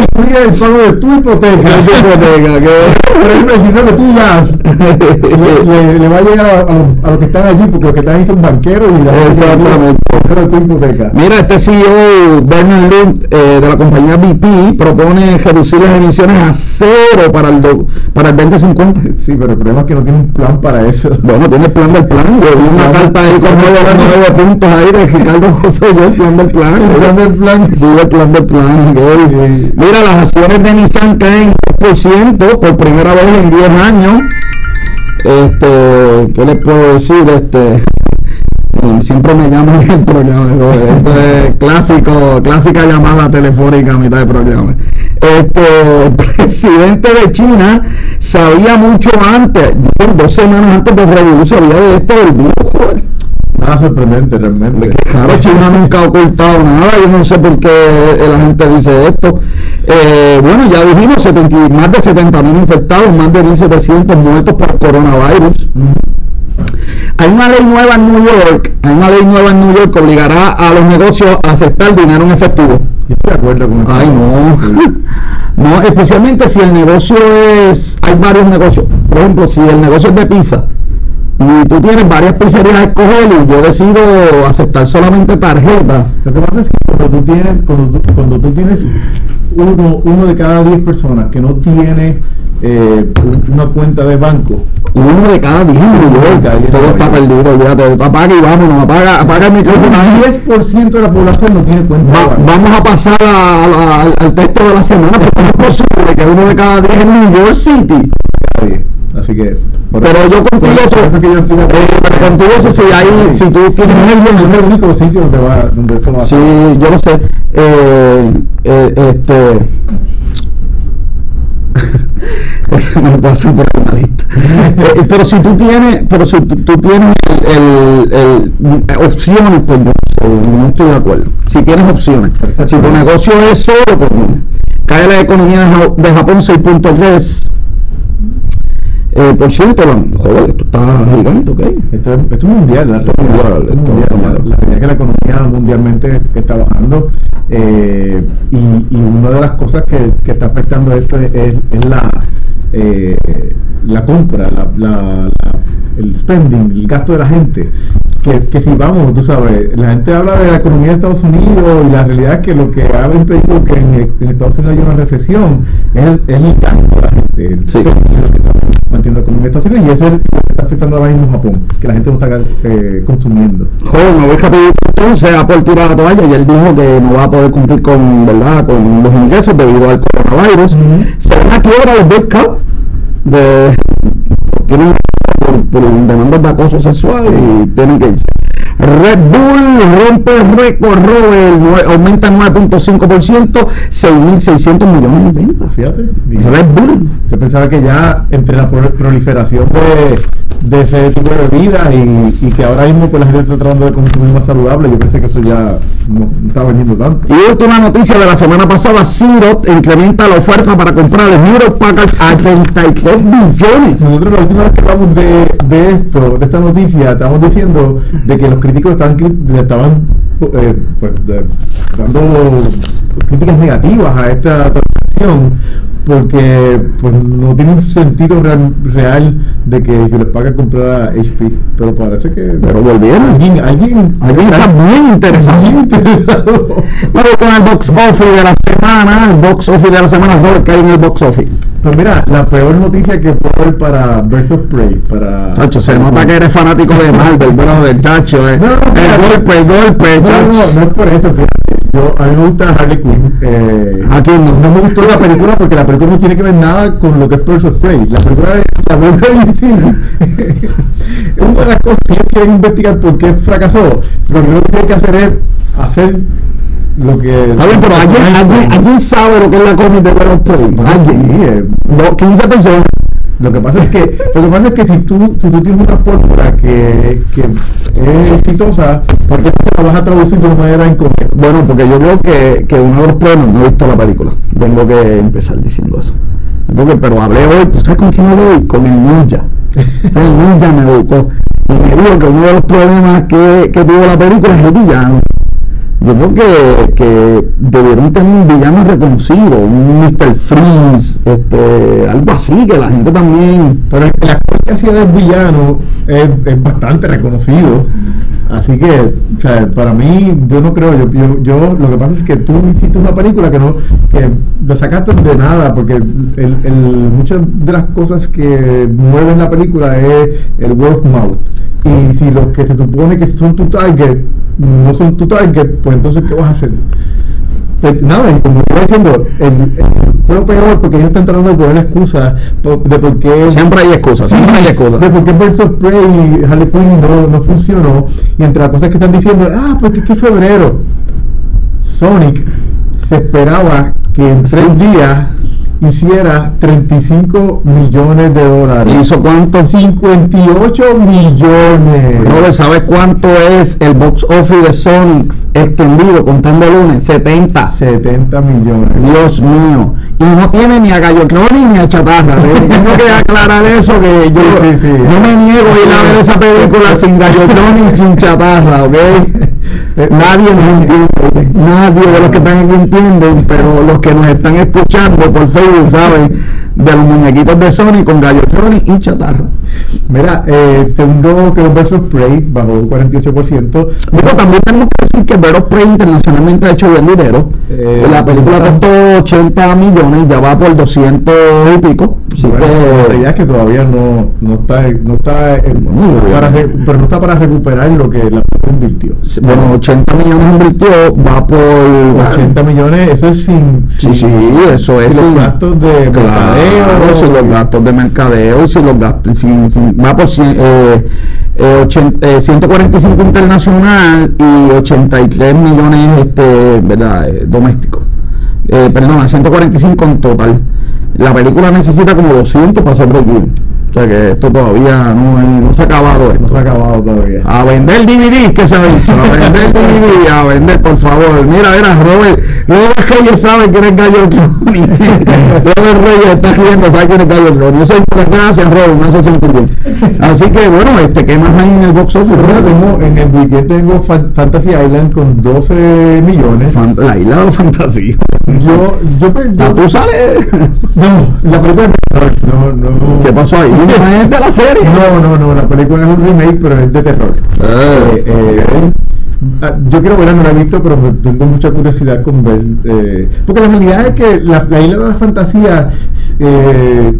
Incluye el pago de tu hipoteca de hipoteca, que- por ejemplo el dinero que tú das le, le- le va a llegar a, a los, a los que están allí porque los que están ahí son banqueros y la Exactamente. pero tu hipoteca Mira, este CEO, Bernard Lund, eh, de la compañía BP, propone reducir las emisiones a cero para el, do- para el 2050. *laughs* Sí, pero el problema es que no tiene un plan para eso. Bueno, tiene el plan del plan. Yo vi una carta ahí con nueve, puntos ahí de Ricardo José, yo, el plan del plan. El plan del plan. Sí, el plan del plan. Sí. Mira, las acciones de Nissan caen 10% por primera vez en 10 años. Este, ¿qué les puedo decir? Este, siempre me llaman *laughs* en el programa. Esto es clásico, clásica llamada telefónica a mitad de programa. Este, el *laughs* presidente de China sabía mucho antes, dos semanas antes de Revolución, sabía de esto del virus. Nada sorprendente realmente. Claro, China nunca ha ocultado nada, yo no sé por qué la gente dice esto. Eh, bueno, ya dijimos, 70 y- más de 70 mil infectados, más de 1.700 muertos por coronavirus. Hay una ley nueva en New York, hay una ley nueva en New York que obligará a los negocios a aceptar dinero en efectivo. Yo estoy de acuerdo con eso. Ay, no. *laughs* No, especialmente si el negocio es. Hay varios negocios. Por ejemplo, si el negocio es de pizza y tú tienes varias pizzerías a escoger y yo decido aceptar solamente tarjeta. Lo que pasa es que cuando tú tienes, cuando tú, cuando tú tienes uno, uno de cada 10 personas que no tiene eh, un- una cuenta de banco, Uno de cada diez todo está perdido, olvídate, apaga y vámonos, apaga, apaga el micrófono. el 10% de la población no tiene cuenta de Va- banco. vamos a pasar a- a- al, al texto de la semana, porque no es posible que uno de cada diez en New York City. Así que. Pero eso- yo contigo eso, eso que yo estoy eh, contigo eso si hay, si tú tienes no es el- único sitio donde va, donde eso va a Sí, yo lo sé. Eh, este. Me lo puedo hacer por una lista. Eh, pero si tú tienes, pero si tú, tú tienes el, el- el- opciones, pues yo no estoy de acuerdo. Si tienes opciones. Si tu negocio es solo, pues cae la economía de Japón 6.3%. Eh, por ciento, la- joder, esto está gigante, ¿ok? Esto es, esto es mundial, la, Esto es mundial, esto es esto mundial. La- realidad es que la economía mundialmente está bajando eh, y, y una de las cosas que, que está afectando esto es, es la, eh, la compra, la, el spending, el gasto de la gente. Que, que si vamos, tú sabes, la gente habla de la economía de Estados Unidos y la realidad es que lo que ha impedido que en, en Estados Unidos haya una recesión es el, es el gasto de la gente. el Sí. spending que está manteniendo la economía y eso es lo que está afectando ahora mismo Japón, que la gente no está eh, consumiendo. Joder, me voy rapidito entonces a por tirar la toalla y él dijo que no va a poder cumplir con, ¿verdad? con los ingresos debido al coronavirus. Ujú. Se van a quiebra los Cup de, tienen por, por demandas de acoso sexual y tienen que irse. Red Bull rompe el récord, Robert, aumenta 9.5%, 6.600 millones de ventas. Fíjate. Red Bull. Yo pensaba que ya entre la pro- proliferación de, de ese tipo de bebidas y, y que ahora mismo pues, la gente está tratando de consumir más saludable, yo pensé que eso ya no, no estaba vendiendo tanto. Y última noticia de la semana pasada, Zero incrementa la oferta para comprar el Hero Packard a 33 billones. Nosotros la última vez que hablamos de, de esto, de esta noticia, estábamos diciendo de que los críticos estaban, estaban eh, pues, dando críticas negativas a esta transacción porque pues no tiene un sentido real, real de que, que les pague comprar a HP, pero parece que Pero volvieron. alguien, alguien, Alguien está bien interesado. bien interesado. *laughs* Vamos con el box office de la semana. El box office de la semana, Robert, que hay en el box office. Pues mira, la peor noticia que puedo ver para Birds of Prey, para... Chacho, se nota que eres fanático de Marvel, *laughs* brother, chacho. Eh. No, no, no, el no. golpe, el golpe, No, no, no, no es por eso. fíjate. Yo, a mí me gusta Harley Quinn. Eh, ¿A quién no? no me gustó la película porque la película no tiene que ver nada con lo que es Birds of Prey. La película es la al *laughs* cine. Una de las cosas que ellos quieren investigar por qué fracasó, lo primero que tienen que hacer es hacer lo que... Está bien, pero ¿alguien, alguien, alguien sabe lo que es la cómic de Battle Prey? Sí, ¿Alguien? eh, No, 15 personas. Lo que pasa es que, lo que pasa es que si tú, si tú tienes una fórmula que, que es exitosa, ¿por qué no se la vas a traducir de una manera incorrecta? Bueno, porque yo creo que, que uno de los problemas, no he visto la película, tengo que empezar diciendo eso. Tengo que- pero hablé hoy, ¿tú sabes con quién hablé hoy? Con el ninja. *laughs* El ninja me educó. Y me dijo que uno de los problemas que, que tuvo la película es el villano. Yo creo que, que debieron tener un villano reconocido, un Mr. Freeze, este, algo así, que la gente también... Pero el actor del villano es, es bastante reconocido. Así que, o sea, para mí, yo no creo, yo, yo, lo que pasa es que tú hiciste una película que no, que lo sacaste de nada, porque el, el- muchas de las cosas que mueven la película es el word mouth. Y si los que se supone que son tu target no son tu target, pues entonces, ¿qué vas a hacer? Pues nada, y como iba diciendo, el, el- fue lo peor porque ellos están tratando de poner excusas de por qué. Siempre hay excusas, Sí, siempre hay excusas. De por qué Birds Prey y Harley Quinn no, no funcionó. Y entre las cosas que están diciendo, ah, porque es que febrero. Sonic se esperaba que en tres días hiciera 35 millones de dólares. ¿Hizo cuánto? 58 millones. Robert, ¿sabes cuánto es el box office de Sonic extendido contando lunes? 70. 70 millones. Dios mío. Y no tiene ni a Gallo Cloni ni a Chatarra. *laughs* Tengo que aclarar eso que yo Sí, sí, sí. no me niego a ir a ver esa película sin Gallo Cloni y sin Chatarra, ¿ok? *laughs* Nadie nos entiende, nadie de los que están aquí entienden, pero los que nos están escuchando por Facebook de los muñequitos de Sony con Gallo Cloni y Chatarra. Mira, eh, segundo que of Prey bajó un 48%. Digo, también tenemos que decir que Vero Prey internacionalmente ha hecho bien dinero. Eh, la película costó 80 millones, ya va por 200 y pico. Así Bueno, la que, es que todavía no, no está, no está para pero no está para recuperar lo que la película invirtió. bueno, 80 millones invirtió, va por 80 millones, eso es sin, Sí, sin- sí, eso es. sin- gastos de Claro, mercadeo. si los gastos de mercadeo, si los gastos, si- si- va por eh, eh, ochen- eh, 145 internacional y 83 millones este, ¿verdad? Eh, domésticos. Eh, perdón, 145 en total. La película necesita como 200 para ser break O sea que esto todavía no, no se ha acabado esto. No se ha acabado todavía. A vender DVD, que se ha dicho. A vender *laughs* DVD, a vender, por favor. Mira, mira, Robert, Robert Reyes sabe quién es Gallo Cloney. *laughs* Robert Reyes está riendo, sabe quién es Gallo Cloney. Yo soy por gracias, Robert, me hace sentir bien. Así que bueno, este, ¿qué más hay en el box office? Tengo, en el weekend tengo Fan- Fantasy Island con 12 millones. Fan- La isla de fantasía. Yo, yo, yo- ¿Tú sales? no, la película no, no. ¿Qué pasó ahí? ¿No es de la serie? No, no, no, la película es un remake, pero es de terror. Eh, Eh, eh, ah, yo quiero verla, no la he visto, pero tengo mucha curiosidad con ver. eh, porque la realidad es que la, la isla de la fantasía, eh,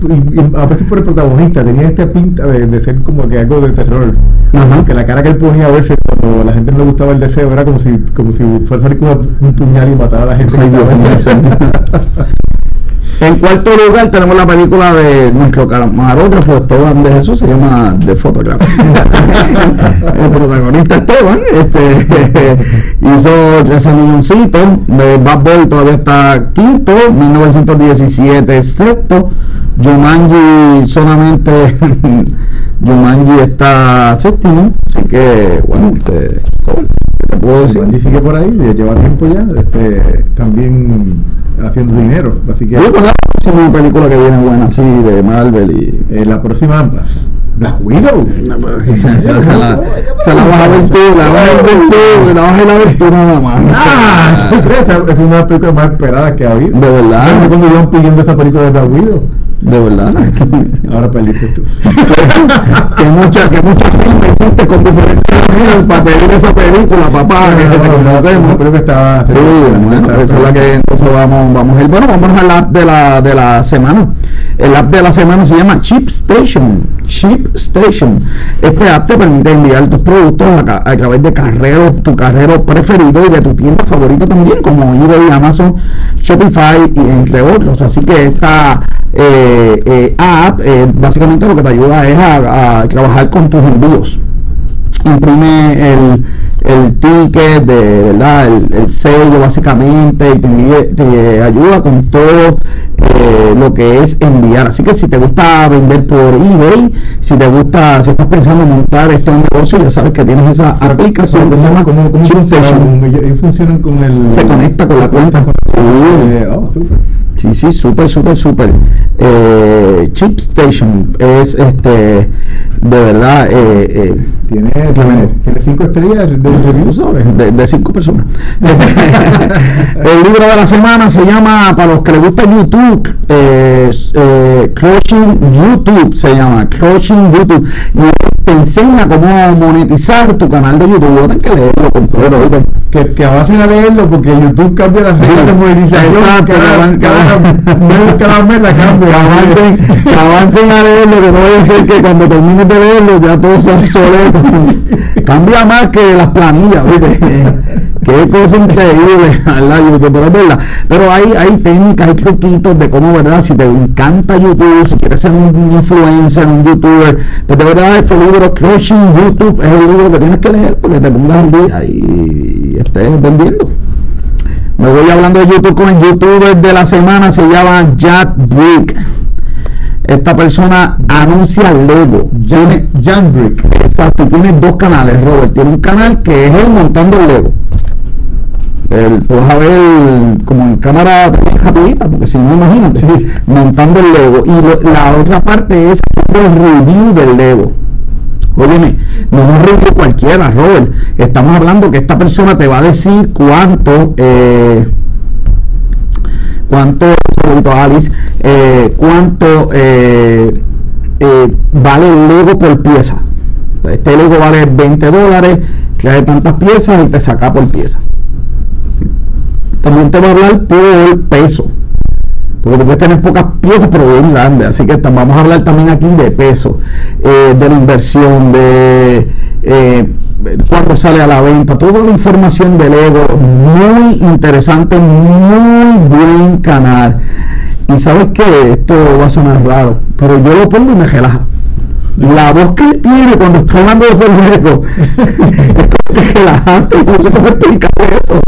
y- y a veces por el protagonista, tenía esta pinta de, de ser como que algo de terror. Ajá. Que la cara que él ponía a veces cuando a la gente no le gustaba el deseo era como si, como si fuera a salir con un puñal y matar a la gente. *laughs* en- cuarto lugar tenemos la película de nuestro camarógrafo Esteban de Jesús, se llama The Photograph. *laughs* el protagonista Esteban este, *laughs* hizo 13 milloncitos, de Bad Boy todavía está quinto, 1917 sexto, Jumanji solamente *laughs* Jumanji está séptimo, así que bueno, este, ¿cómo te puedo decir? Jumanji sigue por ahí, lleva tiempo ya, este, también haciendo dinero. Así que Yo con la próxima película que viene buena así de Marvel y eh, la próxima, Black Widow. *laughs* *laughs* se la, vas a ver tú, la vas a ver tú, la vas a ver tú nada más. Ah, *laughs* ¿tú crees? Es una película más esperada que ha habido. De verdad. ¿Sabes cuando iban pidiendo esa película de Black Widow? De verdad. *laughs* Ahora perdiste tú. que muchas que muchas filmes hiciste con diferentes amigos para pedir esa película, papá, que te conocemos. Creo que estaba. Sí, bueno, esa es la que entonces vamos, vamos a ir. Bueno, vamos al app de la, de la semana. El app de la semana se llama Chip Station. Chip Station. Este app te permite enviar tus productos a, través de carreros, tu carrero preferido y de tu tienda favorita también, como eBay, Amazon, Shopify y entre otros. Así que esta eh, eh, app eh, básicamente lo que te ayuda es a trabajar con tus envíos imprime el, el ticket de verdad el, el sello básicamente y te, te ayuda con todo eh, lo que es enviar así que si te gusta vender por ebay si te gusta si estás pensando en montar este negocio ya sabes que tienes esa aplicación que se llama ellos funcionan con el. se conecta con la cuenta Eh, oh. Sí, sí, súper, súper, súper. Eh, Chip Station es este, de verdad, eh, eh, tiene, tiene cinco estrellas de de, de cinco personas. *laughs* el libro de la semana se llama, para los que les gusta YouTube, eh, eh, Crushing YouTube se llama, Crushing YouTube. Y te enseña cómo monetizar tu canal de YouTube. Tienes que leerlo completo. Que, avancen a leerlo porque YouTube cambia las reglas de monetización. Exacto, cada, cada- cada, mes- cada mes la *laughs* cambia. avancen, que avancen a leerlo, que no vaya a ser que cuando termines de leerlo ya todo sea obsoleto. *laughs* Cambia más que las planillas, ¿viste? Qué cosa increíble, *laughs* ¿verdad? YouTube, pero es verdad. Pero hay, hay técnicas, hay truquitos de cómo, ¿verdad? Si te encanta YouTube, si quieres ser un influencer, un youtuber, pues de verdad este libro, Crushing YouTube, es el libro que tienes que leer porque te pongas al día y estés vendiendo. Me voy hablando de YouTube con el youtuber de la semana, se llama Jack Brick. Esta persona anuncia Lego. Tiene, Jan Brick. exacto, tiene dos canales, Robert. Tiene un canal que es él montando el Lego. El, tú vas a ver como en cámara rapidita, porque si no, imagínate, montando el Lego. Y lo- la otra parte es el review del Lego. Óyeme, no es un review cualquiera, Robert. Estamos hablando que esta persona te va a decir cuánto, eh, cuánto, a Alice, eh, cuánto eh, eh, vale el Lego por pieza. Este Lego vale 20 dólares, trae tantas piezas y te saca por pieza. También te va a hablar por peso. Porque tú puedes tener pocas piezas, pero bien grandes. Así que vamos a hablar también aquí de peso, de la inversión, de eh, cuándo sale a la venta, toda la información del ego. Muy interesante, muy buen canal. Y sabes que esto va a sonar raro, pero yo lo pongo y me relaja. La voz que él tiene cuando está hablando de esos juegos *laughs* es como que relajante, no sé cómo explicar eso.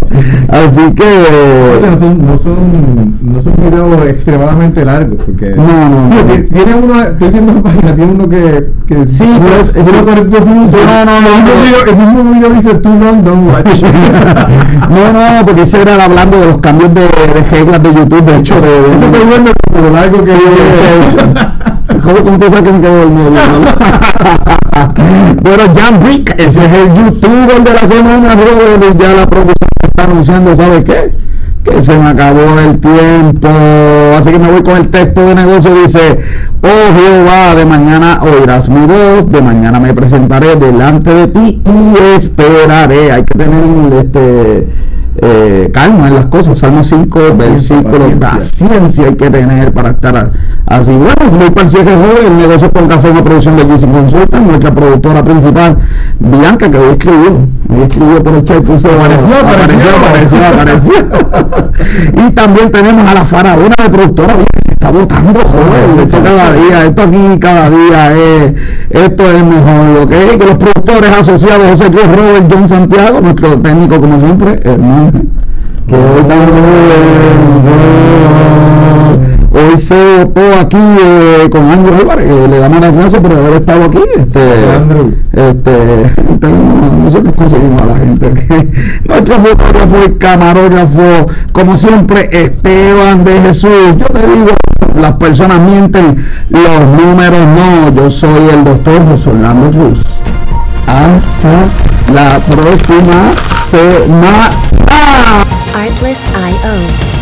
Así que. No son, no son, no son videos extremadamente largos, porque. No, no, no. Tío, Tiene uno, estoy viendo la página, tiene uno que. que Sí, pero es- dura es- 42 minutos. No, no, no, El mismo video- El mismo video dice don't watch. *laughs* No, no, porque ese era hablando de los cambios de, de reglas de YouTube, de hecho, de. ¿Cómo, cómo sabes que me quedo dormido? *laughs* bueno, Jan Brick, ese es el youtuber de la semana, y ya la producción está anunciando, ¿sabe qué? Que se me acabó el tiempo, así que me voy con el texto de negocio, dice, oh Jehová, de mañana oirás mi voz, de mañana me presentaré delante de ti y esperaré, hay que tener este eh, calma en las cosas. Salmo 5, versículo, paciencia. paciencia hay que tener para estar a- así. Bueno, muy cierre joven, el negocio con café, una producción de GC Consultant, nuestra productora principal, Bianca, que hoy escribió, hoy escribió por el chat, puso, Apareció, apareció, apareció. apareció, apareció. *laughs* y también tenemos a la faraona de productora, que está votando, joven, esto cada día, esto aquí cada día es, esto es mejor, ¿ok? Que los productores asociados, José Cruz, Robert, John Santiago, nuestro técnico como siempre, hermano, que hoy Hoy se votó aquí eh, con Andrew Álvarez, que le damos las gracias por haber estado aquí. Este, Andrew. este, tenemos- nosotros conseguimos a la gente. *laughs* Nuestro fotógrafo y camarógrafo, como siempre, Esteban de Jesús. Yo te digo, las personas mienten, los números no. Yo soy el doctor José Orlando Cruz. Hasta la próxima semana. Artlist.io.